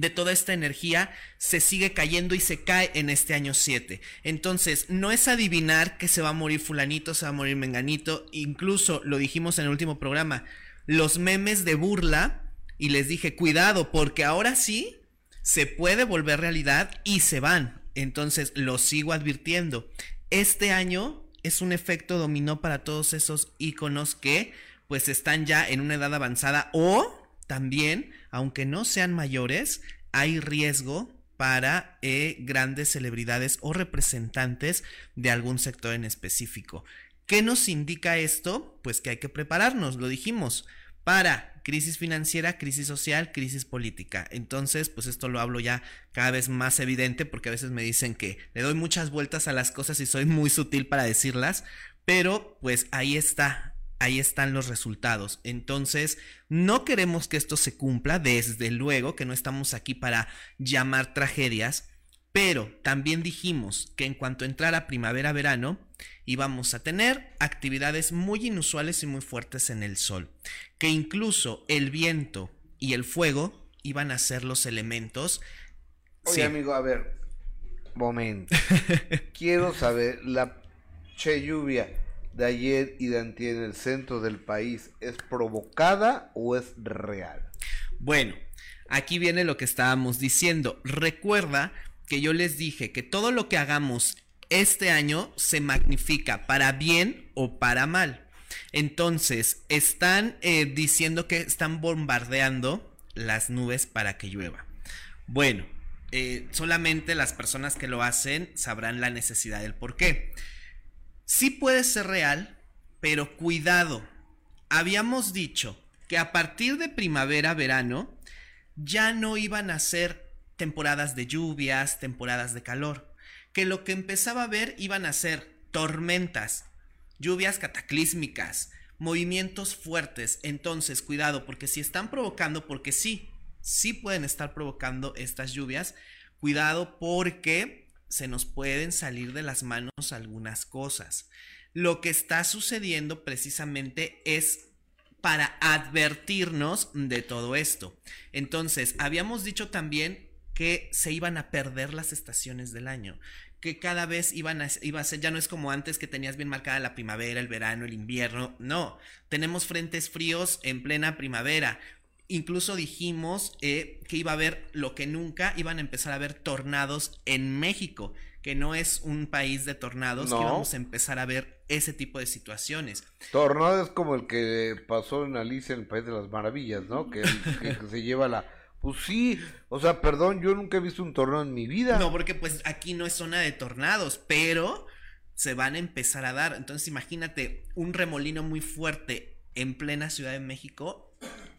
S13: de toda esta energía se sigue cayendo y se cae en este año 7. Entonces, no es adivinar que se va a morir fulanito, se va a morir menganito, incluso lo dijimos en el último programa, los memes de burla, y les dije, cuidado, porque ahora sí se puede volver realidad y se van. Entonces, lo sigo advirtiendo. Este año es un efecto dominó para todos esos iconos que pues están ya en una edad avanzada o también, aunque no sean mayores, hay riesgo para eh, grandes celebridades o representantes de algún sector en específico. ¿Qué nos indica esto? Pues que hay que prepararnos, lo dijimos, para crisis financiera, crisis social, crisis política. Entonces, pues esto lo hablo ya cada vez más evidente porque a veces me dicen que le doy muchas vueltas a las cosas y soy muy sutil para decirlas, pero pues ahí está, ahí están los resultados. Entonces, no queremos que esto se cumpla, desde luego que no estamos aquí para llamar tragedias, pero también dijimos que en cuanto entrara primavera-verano, íbamos a tener actividades muy inusuales y muy fuertes en el sol, que incluso el viento y el fuego iban a ser los elementos.
S1: Oye,
S13: Sí.
S1: amigo, a ver, momento. Quiero saber, la che lluvia de ayer y de antier en el centro del país, ¿es provocada o es real?
S13: Bueno, aquí viene lo que estábamos diciendo. Recuerda que yo les dije que todo lo que hagamos este año se magnifica para bien o para mal. Entonces, están eh, diciendo que están bombardeando las nubes para que llueva. Bueno, eh, solamente las personas que lo hacen sabrán la necesidad del por qué. Sí puede ser real, pero cuidado. Habíamos dicho que a partir de primavera, verano, ya no iban a ser temporadas de lluvias, temporadas de calor. Que lo que empezaba a ver iban a ser tormentas, lluvias cataclísmicas, movimientos fuertes. Entonces, cuidado, porque si están provocando, porque sí, sí pueden estar provocando estas lluvias, cuidado porque se nos pueden salir de las manos algunas cosas. Lo que está sucediendo precisamente es para advertirnos de todo esto. Entonces, habíamos dicho también que se iban a perder las estaciones del año, que cada vez iban a, iba a ser, ya no es como antes que tenías bien marcada la primavera, el verano, el invierno, no, tenemos frentes fríos en plena primavera. Incluso dijimos eh, que iba a haber lo que nunca, iban a empezar a haber tornados en México, que no es un país de tornados,
S1: No.
S13: que íbamos a empezar a ver ese tipo de situaciones.
S1: Tornado es como el que pasó en Alicia en el País de las Maravillas, ¿no? Que, que- que se lleva la... Pues sí, o sea, perdón, yo nunca he visto un tornado en mi vida.
S13: No, porque pues aquí no es zona de tornados, pero se van a empezar a dar. Entonces imagínate un remolino muy fuerte en plena Ciudad de México,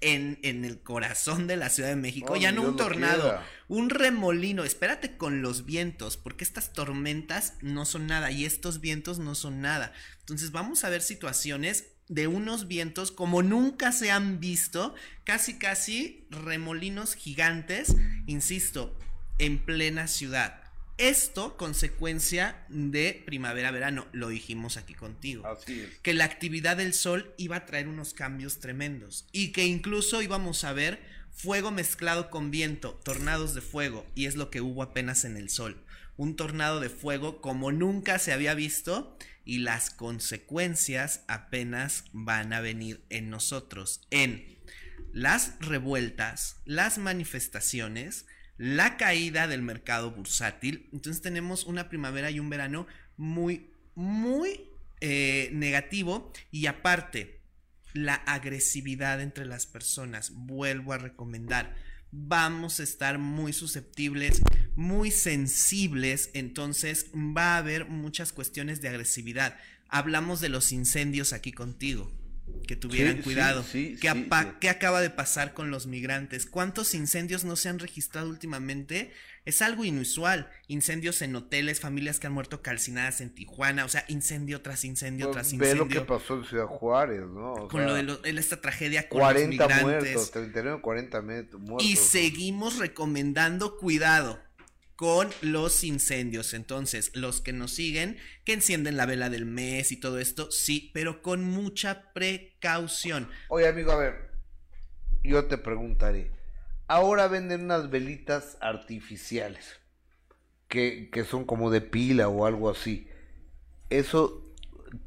S13: en, en el corazón de la Ciudad de México,
S1: Oh,
S13: ya no
S1: Dios
S13: un tornado,
S1: quiera.
S13: un remolino. Espérate con los vientos, porque estas tormentas no son nada y estos vientos no son nada. Entonces vamos a ver situaciones de unos vientos como nunca se han visto, casi casi remolinos gigantes, insisto, en plena ciudad. Esto consecuencia de primavera-verano, lo dijimos aquí contigo.
S1: Así es.
S13: Que la actividad del sol iba a traer unos cambios tremendos y que incluso íbamos a ver fuego mezclado con viento, tornados de fuego, y es lo que hubo apenas en el sol. Un tornado de fuego como nunca se había visto y las consecuencias apenas van a venir en nosotros, en las revueltas, las manifestaciones, la caída del mercado bursátil. Entonces tenemos una primavera y un verano muy, muy eh, negativo y aparte la agresividad entre las personas. Vuelvo a recomendar. Vamos a estar muy susceptibles, muy sensibles, entonces va a haber muchas cuestiones de agresividad. Hablamos de los incendios aquí contigo que tuvieran
S1: Sí,
S13: cuidado.
S1: sí, sí,
S13: ¿Qué, acaba de pasar con los migrantes? ¿Cuántos incendios no se han registrado últimamente? Es algo inusual. Incendios en hoteles, familias que han muerto calcinadas en Tijuana, o sea, incendio tras incendio
S1: Pues,
S13: tras
S1: ve
S13: incendio.
S1: lo que pasó en Ciudad Juárez, ¿no? O
S13: con
S1: sea,
S13: lo de lo- esta tragedia con los
S1: 40
S13: migrantes.
S1: muertos, 39, 40 met- muertos.
S13: Y seguimos recomendando cuidado con los incendios. Entonces, los que nos siguen, que encienden la vela del mes y todo esto, sí, pero con mucha precaución.
S1: Oye, amigo, a ver, yo te preguntaré. Ahora venden unas velitas artificiales que, que son como de pila o algo así. ¿Eso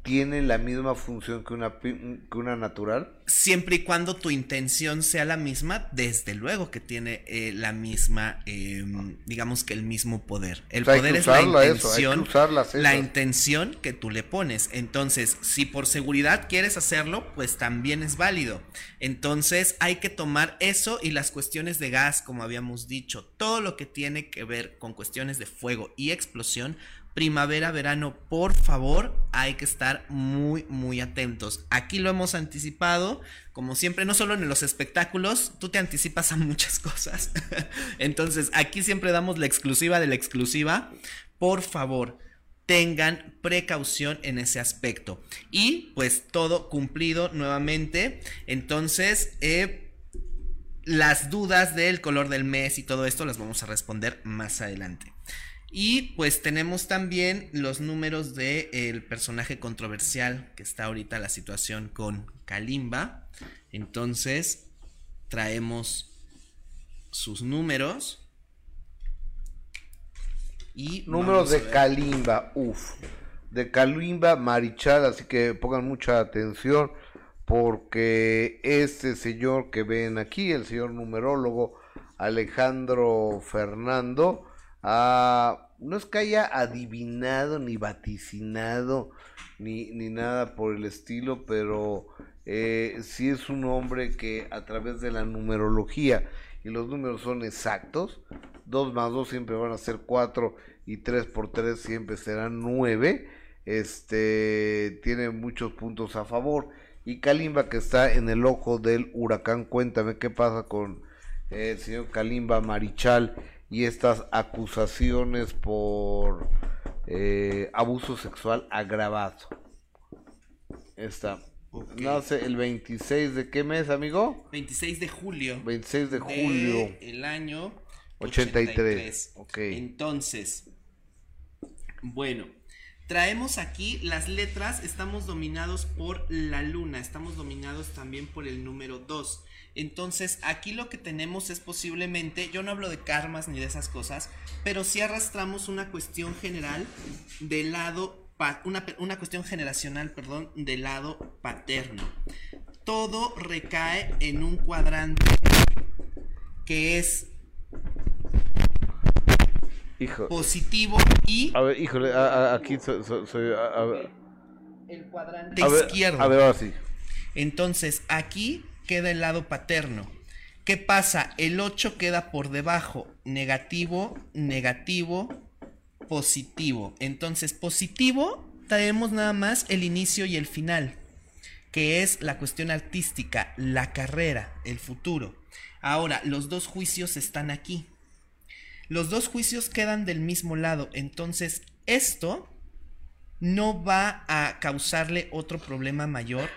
S1: tiene la misma función que una, que una natural?
S13: Siempre y cuando tu intención sea la misma, desde luego que tiene eh, la misma, eh, digamos que el mismo poder. El
S1: O sea, hay
S13: poder es la
S1: eso,
S13: intención, la intención que tú le pones. Entonces, si por seguridad quieres hacerlo, pues también es válido. Entonces, hay que tomar eso y las cuestiones de gas, como habíamos dicho, todo lo que tiene que ver con cuestiones de fuego y explosión, primavera, verano, por favor, hay que estar muy, muy atentos. Aquí lo hemos anticipado, como siempre, no solo en los espectáculos, tú te anticipas a muchas cosas. Entonces, aquí siempre damos la exclusiva de la exclusiva. Por favor, tengan precaución en ese aspecto. Y pues todo cumplido nuevamente. Entonces, eh, las dudas del color del mes y todo esto las vamos a responder más adelante. Y pues tenemos también los números del el personaje controversial que está ahorita la situación con Kalimba. Entonces traemos sus números. Y
S1: Números de. Kalimba, uff. De Kalimba Marichal, así que pongan mucha atención porque este señor que ven aquí, el señor numerólogo Alejandro Fernando, ah, no es que haya adivinado ni vaticinado ni, ni nada por el estilo, pero eh, sí es un hombre que a través de la numerología y los números son exactos, 2 más 2 siempre van a ser 4 y 3 por 3 siempre serán 9, este tiene muchos puntos a favor. Y Kalimba que está en el ojo del huracán, cuéntame qué pasa con eh, el señor Kalimba Marichal y estas acusaciones por eh, abuso sexual agravado. Está. Nace el 26 de qué mes, amigo?
S13: 26 de julio.
S1: 26 de julio.
S13: El año
S1: 83. Ok.
S13: Entonces, bueno, traemos aquí las letras, estamos dominados por la luna, estamos dominados también por el número 2. Entonces, aquí lo que tenemos es posiblemente, yo no hablo de karmas ni de esas cosas, pero sí arrastramos una cuestión general del lado, una, una cuestión generacional, perdón, del lado paterno. Todo recae en un cuadrante que es
S1: Hijo.
S13: positivo y
S1: A ver, híjole, a- a- aquí soy. a, a
S13: el cuadrante
S1: A ver,
S13: izquierdo.
S1: a ver, ahora sí.
S13: Entonces, aquí queda el lado paterno. ¿Qué pasa? El 8 queda por debajo. Negativo, negativo, positivo. Entonces, positivo, traemos nada más el inicio y el final, que es la cuestión artística, la carrera, el futuro. Ahora, los dos juicios están aquí. Los dos juicios quedan del mismo lado. Entonces, esto no va a causarle otro problema mayor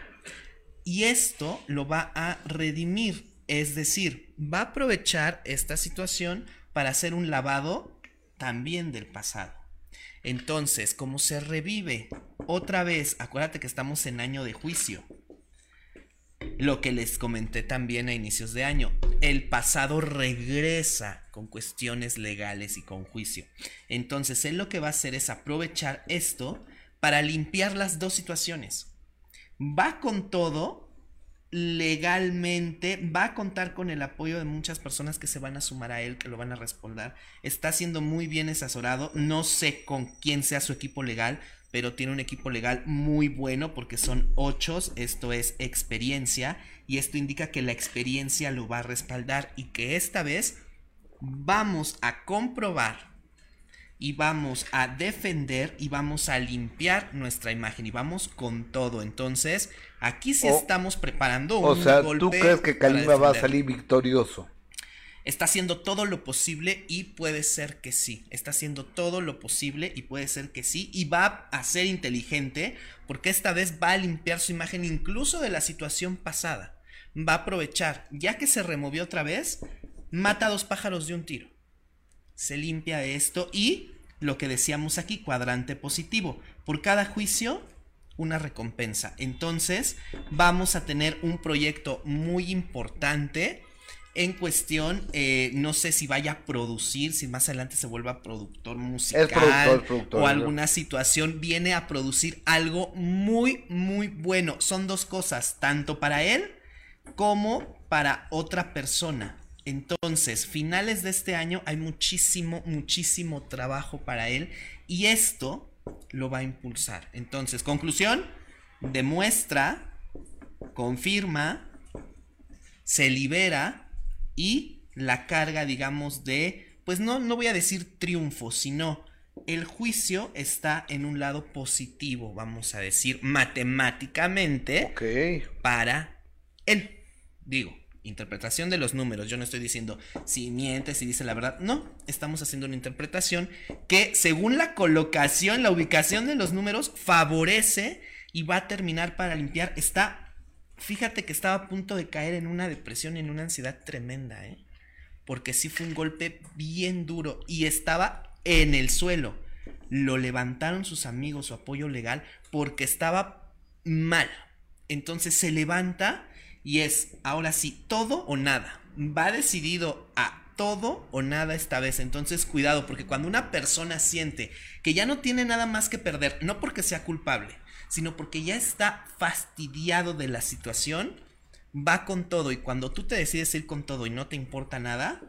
S13: y esto lo va a redimir. Es decir, va a aprovechar esta situación para hacer un lavado también del pasado. Entonces, como se revive otra vez, acuérdate que estamos en año de juicio. Lo que les comenté también a inicios de año, el pasado regresa con cuestiones legales y con juicio. Entonces, él lo que va a hacer es aprovechar esto para limpiar las dos situaciones. Va con todo legalmente, va a contar con el apoyo de muchas personas que se van a sumar a él, que lo van a respaldar. Está siendo muy bien asesorado. No sé con quién sea su equipo legal, pero tiene un equipo legal muy bueno porque son ocho, esto es experiencia, y esto indica que la experiencia lo va a respaldar y que esta vez vamos a comprobar y vamos a defender y vamos a limpiar nuestra imagen y vamos con todo. Entonces, aquí sí
S1: O-
S13: estamos preparando
S1: O
S13: un
S1: sea, ¿tú
S13: golpe
S1: crees que Kalimba va a salir victorioso?
S13: Está haciendo todo lo posible y puede ser que sí. Está haciendo todo lo posible y puede ser que sí. Y va a ser inteligente porque esta vez va a limpiar su imagen incluso de la situación pasada. Va a aprovechar, ya que se removió otra vez, mata a dos pájaros de un tiro. Se limpia esto y lo que decíamos aquí, cuadrante positivo. Por cada juicio, una recompensa. Entonces, vamos a tener un proyecto muy importante en cuestión, eh, no sé si vaya a producir, si más adelante se vuelva productor musical
S1: productor, es productor,
S13: o alguna situación, viene a producir algo muy, muy bueno. Son dos cosas, tanto para él como para otra persona. Entonces, finales de este año hay muchísimo, muchísimo trabajo para él y esto lo va a impulsar. Entonces, conclusión, demuestra, confirma, se libera y la carga, digamos, de, pues no, no voy a decir triunfo, sino el juicio está en un lado positivo, vamos a decir, matemáticamente, para él. Digo, interpretación de los números. Yo no estoy diciendo si miente, si dice la verdad. No, estamos haciendo una interpretación que según la colocación, la ubicación de los números, favorece y va a terminar para limpiar. Está, fíjate que estaba a punto de caer en una depresión, en una ansiedad tremenda, ¿eh? Porque sí fue un golpe bien duro y estaba en el suelo. Lo levantaron sus amigos, su apoyo legal, porque estaba mal. Entonces se levanta y es, ahora sí, todo o nada. Va decidido a todo o nada esta vez. Entonces cuidado, porque cuando una persona siente que ya no tiene nada más que perder, no porque sea culpable, sino porque ya está fastidiado de la situación, va con todo. Y cuando tú te decides ir con todo y no te importa nada,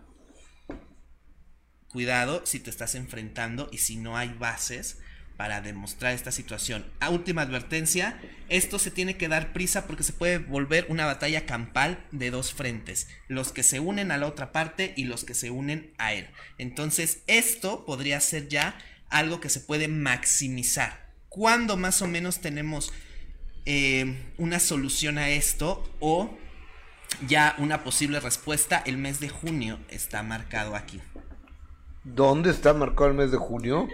S13: cuidado si te estás enfrentando y si no hay bases para demostrar esta situación. A última advertencia, esto se tiene que dar prisa porque se puede volver una batalla campal de dos frentes, los que se unen a la otra parte y los que se unen a él. Entonces, esto podría ser ya algo que se puede maximizar. ¿Cuándo más o menos tenemos eh, una solución a esto o ya una posible respuesta? El mes de junio está marcado aquí.
S1: ¿Dónde está marcado el mes de junio?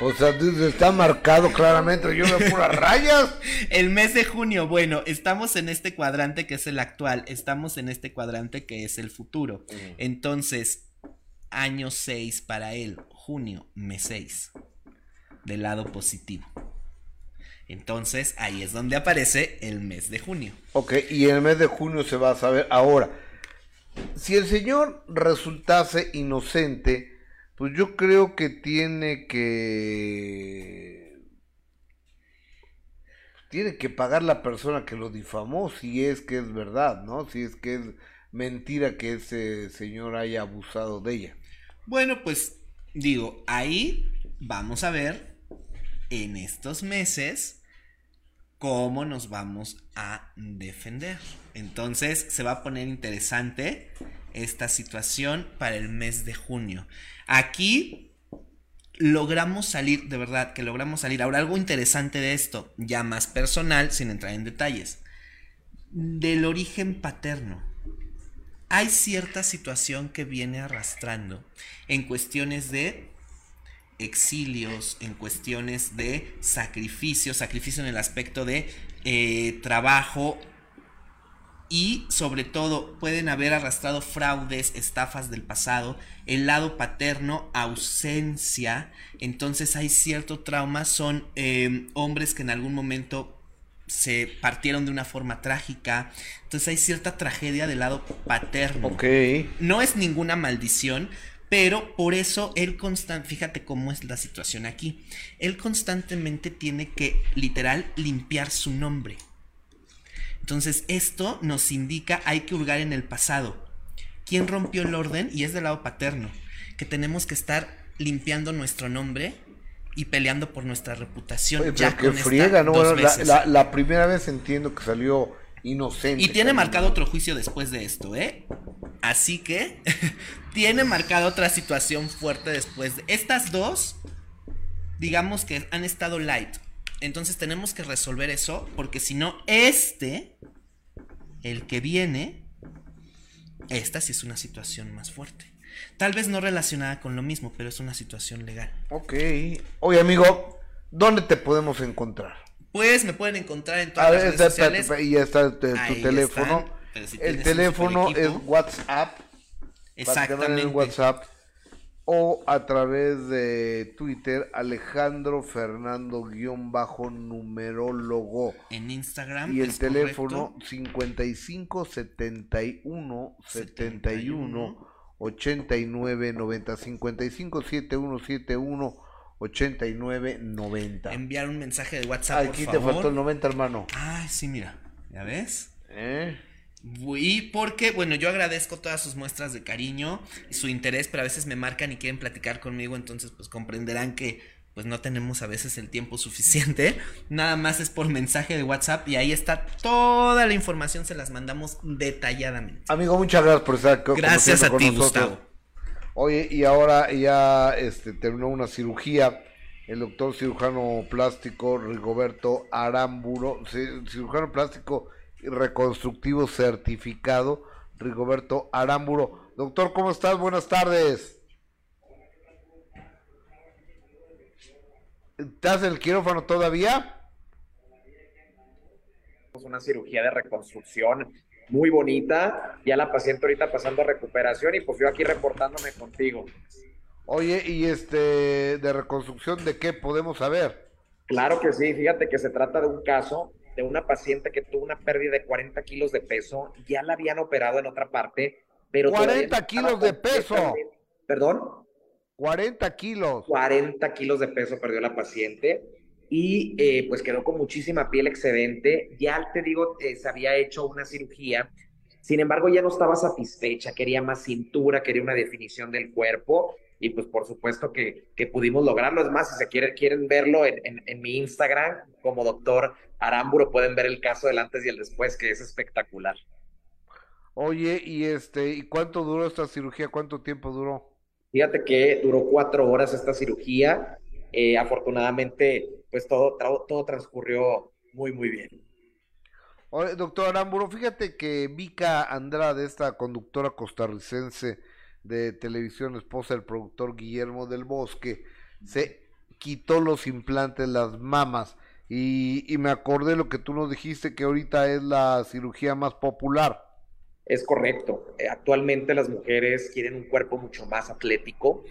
S1: O sea, está marcado claramente. Yo veo puras rayas.
S13: El mes de junio, bueno, estamos en este cuadrante que es el actual, estamos en este cuadrante que es el futuro. Entonces, año 6 para él, junio, mes 6, del lado positivo. Entonces, ahí es donde aparece el mes de junio.
S1: Ok, y el mes de junio se va a saber. Ahora, si el señor resultase inocente, pues yo creo que tiene que... Tiene que pagar la persona que lo difamó, si es que es verdad, ¿no? Si es que es mentira que ese señor haya abusado de ella.
S13: Bueno, pues digo, ahí vamos a ver en estos meses cómo nos vamos a defender. Entonces se va a poner interesante esta situación para el mes de junio. Aquí logramos salir, de verdad que logramos salir. Ahora algo interesante de esto, ya más personal, sin entrar en detalles, del origen paterno. Hay cierta situación que viene arrastrando en cuestiones de exilios, en cuestiones de sacrificio, sacrificio en el aspecto de eh, trabajo y sobre todo pueden haber arrastrado fraudes, estafas del pasado, el lado paterno, ausencia, entonces hay cierto trauma, son eh, hombres que en algún momento se partieron de una forma trágica, entonces hay cierta tragedia del lado paterno.
S1: Ok.
S13: No es ninguna maldición, pero por eso él constante, fíjate cómo es la situación aquí, él constantemente tiene que literal limpiar su nombre. Entonces esto nos indica hay que hurgar en el pasado. ¿Quién rompió el orden? Y es del lado paterno, que tenemos que estar limpiando nuestro nombre y peleando por nuestra reputación.
S1: Oye,
S13: ya
S1: pero que
S13: esta
S1: friega, ¿no? Bueno, la,
S13: veces.
S1: la- la primera vez entiendo que salió inocente.
S13: Y tiene marcado otro juicio después de esto, ¿eh? Así que tiene marcada otra situación fuerte después de estas dos. Digamos que han estado light. Entonces tenemos que resolver eso porque si no este el que viene esta sí es una situación más fuerte. Tal vez no relacionada con lo mismo, pero es una situación legal.
S1: Ok. Oye, amigo, ¿dónde te podemos encontrar?
S13: Pues me pueden encontrar en
S1: A
S13: todas
S1: ver,
S13: las redes
S1: está-
S13: sociales.
S1: está- y ya está tu,
S13: Ahí
S1: teléfono.
S13: están, pero si
S1: el teléfono es. WhatsApp.
S13: Exactamente.
S1: el WhatsApp. O a través de Twitter, Alejandro Fernando guion bajo numerólogo.
S13: En Instagram.
S1: Y el
S13: es
S1: teléfono
S13: correcto.
S1: 55 71 71 89 90 55 71 71 89 90.
S13: Enviar un mensaje de WhatsApp.
S1: Aquí
S13: por
S1: te
S13: favor.
S1: faltó el 90, hermano.
S13: Ay, sí, mira. ¿Ya ves?
S1: ¿Eh?
S13: Y porque, bueno, yo agradezco todas sus muestras de cariño y su interés, pero a veces me marcan y quieren platicar conmigo, entonces pues comprenderán que pues no tenemos a veces el tiempo suficiente. Nada más es por mensaje de WhatsApp y ahí está toda la información, se las mandamos detalladamente.
S1: Amigo, muchas gracias por estar co- como
S13: Gracias a ti,
S1: con nosotros.
S13: Gustavo.
S1: Oye, y ahora ya este, terminó una cirugía. El doctor cirujano plástico Rigoberto Aramburo, ci- cirujano plástico reconstructivo certificado, Rigoberto Aramburo. Doctor, ¿cómo estás? Buenas tardes. ¿Estás en el quirófano todavía?
S14: una cirugía de reconstrucción muy bonita. Ya la paciente ahorita pasando a recuperación y pues yo aquí reportándome contigo.
S1: Oye, y este, de reconstrucción, ¿de qué podemos saber?
S14: Claro que sí, fíjate que se trata de un caso de una paciente que tuvo una pérdida de 40 kilos de peso, ya la habían operado en otra parte, pero... todavía
S1: 40
S14: no
S1: kilos de peso.
S14: ¿Perdón?
S1: 40 kilos.
S14: 40 kilos de peso perdió la paciente y eh, pues quedó con muchísima piel excedente. Ya te digo, eh, se había hecho una cirugía, sin embargo ya no estaba satisfecha, quería más cintura, quería una definición del cuerpo y pues por supuesto que, que pudimos lograrlo. Es más, si se quiere, quieren verlo en, en- en mi Instagram como doctor Aramburo, pueden ver el caso del antes y el después, que es espectacular.
S1: Oye, y este, ¿y cuánto duró esta cirugía? ¿Cuánto tiempo duró?
S14: Fíjate que duró cuatro horas esta cirugía. Eh, afortunadamente, pues todo, todo transcurrió muy, muy bien.
S1: Oye, doctor Aramburo, fíjate que Vika Andrade, esta conductora costarricense de televisión, esposa del productor Guillermo del Bosque, se quitó los implantes, las mamas, y, y me acordé lo que tú nos dijiste, que ahorita es la cirugía más popular.
S14: Es correcto. Eh, Actualmente las mujeres quieren un cuerpo mucho más atlético,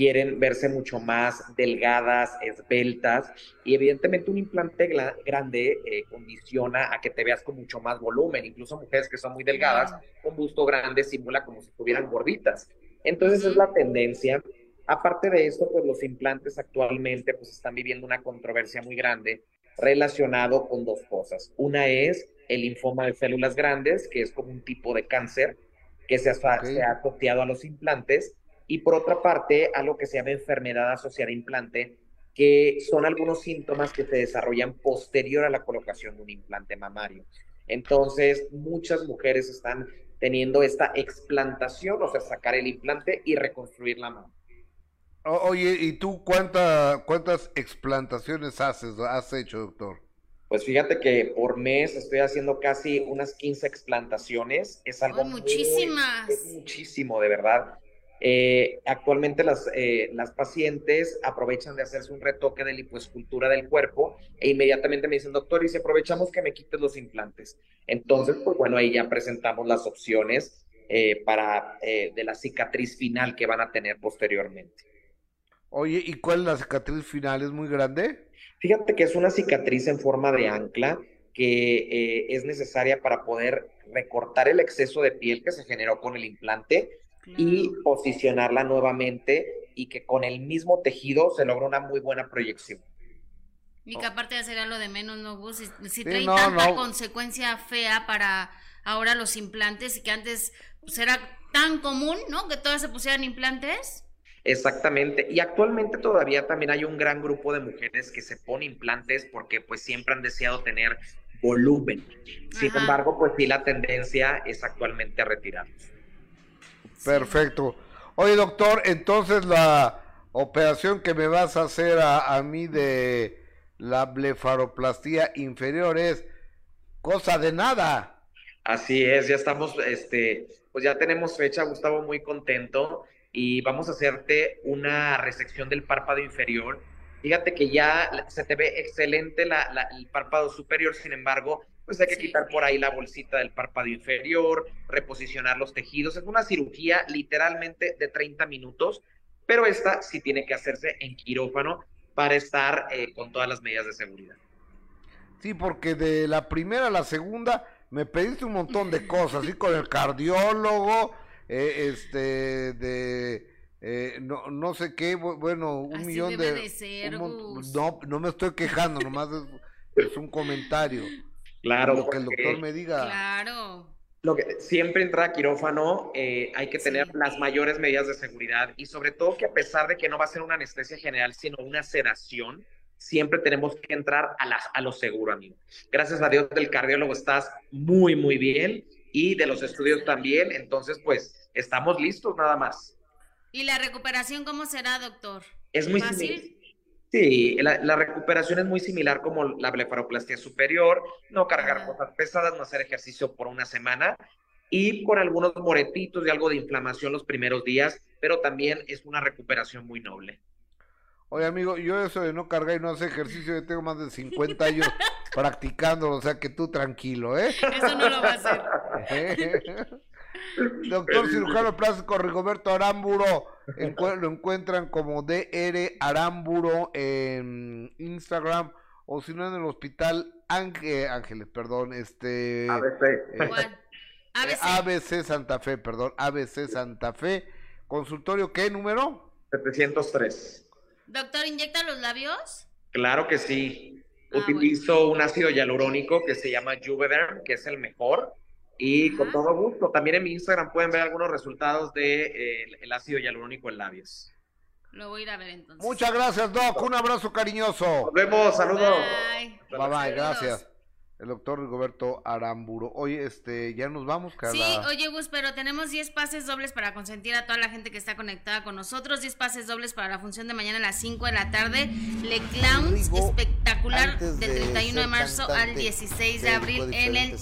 S14: quieren verse mucho más delgadas, esbeltas, y evidentemente un implante grande eh, condiciona a que te veas con mucho más volumen. Incluso mujeres que son muy delgadas, con busto grande, simula como si estuvieran gorditas. Entonces es la tendencia. Aparte de esto, pues los implantes actualmente pues están viviendo una controversia muy grande relacionado con dos cosas. Una es el linfoma de células grandes, que es como un tipo de cáncer que se ha, se ha asociado a los implantes, y por otra parte, algo que se llama enfermedad asociada a implante, que son algunos síntomas que se desarrollan posterior a la colocación de un implante mamario. Entonces, muchas mujeres están teniendo esta explantación, o sea, sacar el implante y reconstruir la mama.
S1: O- oye, ¿y tú cuánta, cuántas explantaciones haces, has hecho, doctor?
S14: Pues fíjate que por mes estoy haciendo casi unas 15 explantaciones. Es algo muy-
S2: muchísimas.
S14: es muchísimo, de verdad. Eh, actualmente las, eh, las pacientes aprovechan de hacerse un retoque de lipoescultura del cuerpo e inmediatamente me dicen, doctor, y si aprovechamos que me quites los implantes. Entonces, pues bueno, ahí ya presentamos las opciones eh, para de la cicatriz final que van a tener posteriormente.
S1: Oye, ¿y cuál es la cicatriz final? ¿Es muy grande?
S14: Fíjate que es una cicatriz en forma de ancla que es necesaria para poder recortar el exceso de piel que se generó con el implante y posicionarla nuevamente y que con el mismo tejido se logra una muy buena proyección.
S2: Y que aparte ya sería lo de menos, ¿no, Gus? Si, si
S1: Sí,
S2: trae
S1: no,
S2: tanta
S1: no.
S2: consecuencia fea para ahora los implantes y que antes pues, era tan común, ¿no? Que todas se pusieran implantes.
S14: Exactamente. Y actualmente todavía también hay un gran grupo de mujeres que se ponen implantes porque pues siempre han deseado tener volumen. Sin
S2: Ajá.
S14: embargo, pues sí la tendencia es actualmente a retirarlos.
S1: Perfecto. Oye, doctor, entonces la operación que me vas a hacer a, a mí de la blefaroplastía inferior es cosa de nada.
S14: Así es, ya estamos, este, pues ya tenemos fecha, Gustavo, muy contento y vamos a hacerte una resección del párpado inferior. Fíjate que ya se te ve excelente la- la- el párpado superior, sin embargo, pues hay que quitar por ahí la bolsita del párpado inferior, reposicionar los tejidos. Es una cirugía literalmente de 30 minutos, pero esta sí tiene que hacerse en quirófano para estar eh, con todas las medidas de seguridad.
S1: Sí, porque de la primera a la segunda me pediste un montón de cosas, así con el cardiólogo, eh, este, de, eh, no, no sé qué, bu- bueno, un
S2: Así
S1: millón
S2: debe
S1: de...
S2: de ser,
S1: un no, no me estoy quejando, nomás es, es un comentario.
S14: Claro,
S1: Lo que el doctor me diga.
S2: Claro.
S14: Lo que siempre entrar a quirófano eh, hay que tener las mayores medidas de seguridad y sobre todo que a pesar de que no va a ser una anestesia general, sino una sedación, siempre tenemos que entrar a, las, a lo seguro, amigo. Gracias a Dios del cardiólogo estás muy, muy bien y de los estudios también, entonces pues estamos listos nada más.
S2: ¿Y la recuperación cómo será, doctor?
S14: Es muy
S2: ¿Fácil?
S14: similar. Sí, la, la recuperación es muy similar como la blefaroplastia superior, no cargar cosas pesadas, no hacer ejercicio por una semana y con algunos moretitos y algo de inflamación los primeros días, pero también es una recuperación muy noble.
S1: Oye, amigo, yo eso de no cargar y no hacer ejercicio, yo tengo más de 50 años practicándolo, o sea que tú tranquilo, ¿eh?
S2: Eso no lo va a hacer.
S1: Doctor cirujano plástico Rigoberto Aramburo, lo encuentran como DR Aramburo en Instagram o si no en el hospital Ángel, Ángeles, perdón, este
S14: ABC.
S1: eh,
S2: ¿Cuál?
S1: eh, ABC Santa Fe, perdón, ABC Santa Fe, consultorio ¿qué número?
S14: 703.
S2: Doctor, ¿inyecta los labios?
S14: Claro que sí. Utilizo un ácido hialurónico que se llama Juvederm, que es el mejor. Y con todo gusto, también en mi Instagram pueden ver algunos resultados de, eh, el ácido hialurónico en labios.
S2: Lo voy a ir a ver entonces.
S1: Muchas gracias, Doc, un abrazo cariñoso.
S14: Nos vemos, saludos.
S2: Bye.
S1: Bye bye, gracias. El doctor Rigoberto Aramburo. Oye, este, ya nos vamos, Carla.
S2: Sí, oye Gus, pero tenemos 10 pases dobles para consentir a toda la gente que está conectada con nosotros, 10 pases dobles para la función de mañana a las 5 de la tarde, Le Clowns espectacular del
S15: de
S2: 31 de marzo al
S15: cantante,
S2: 16 de abril en el.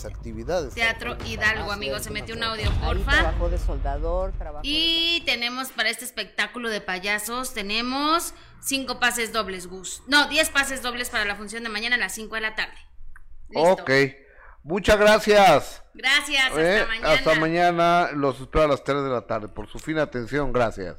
S2: Teatro Hidalgo, amigos, se metió un audio,
S12: Ahí
S2: porfa.
S12: trabajó de soldador, trabajó
S2: Y tenemos para este espectáculo de payasos, tenemos 5 pases dobles, Gus. No, 10 pases dobles para la función de mañana a las 5 de la tarde. Listo.
S1: Ok. Muchas gracias.
S2: Gracias, hasta
S1: Eh,
S2: mañana.
S1: Hasta mañana. Los espero a las 3 de la tarde. Por su fina atención, gracias.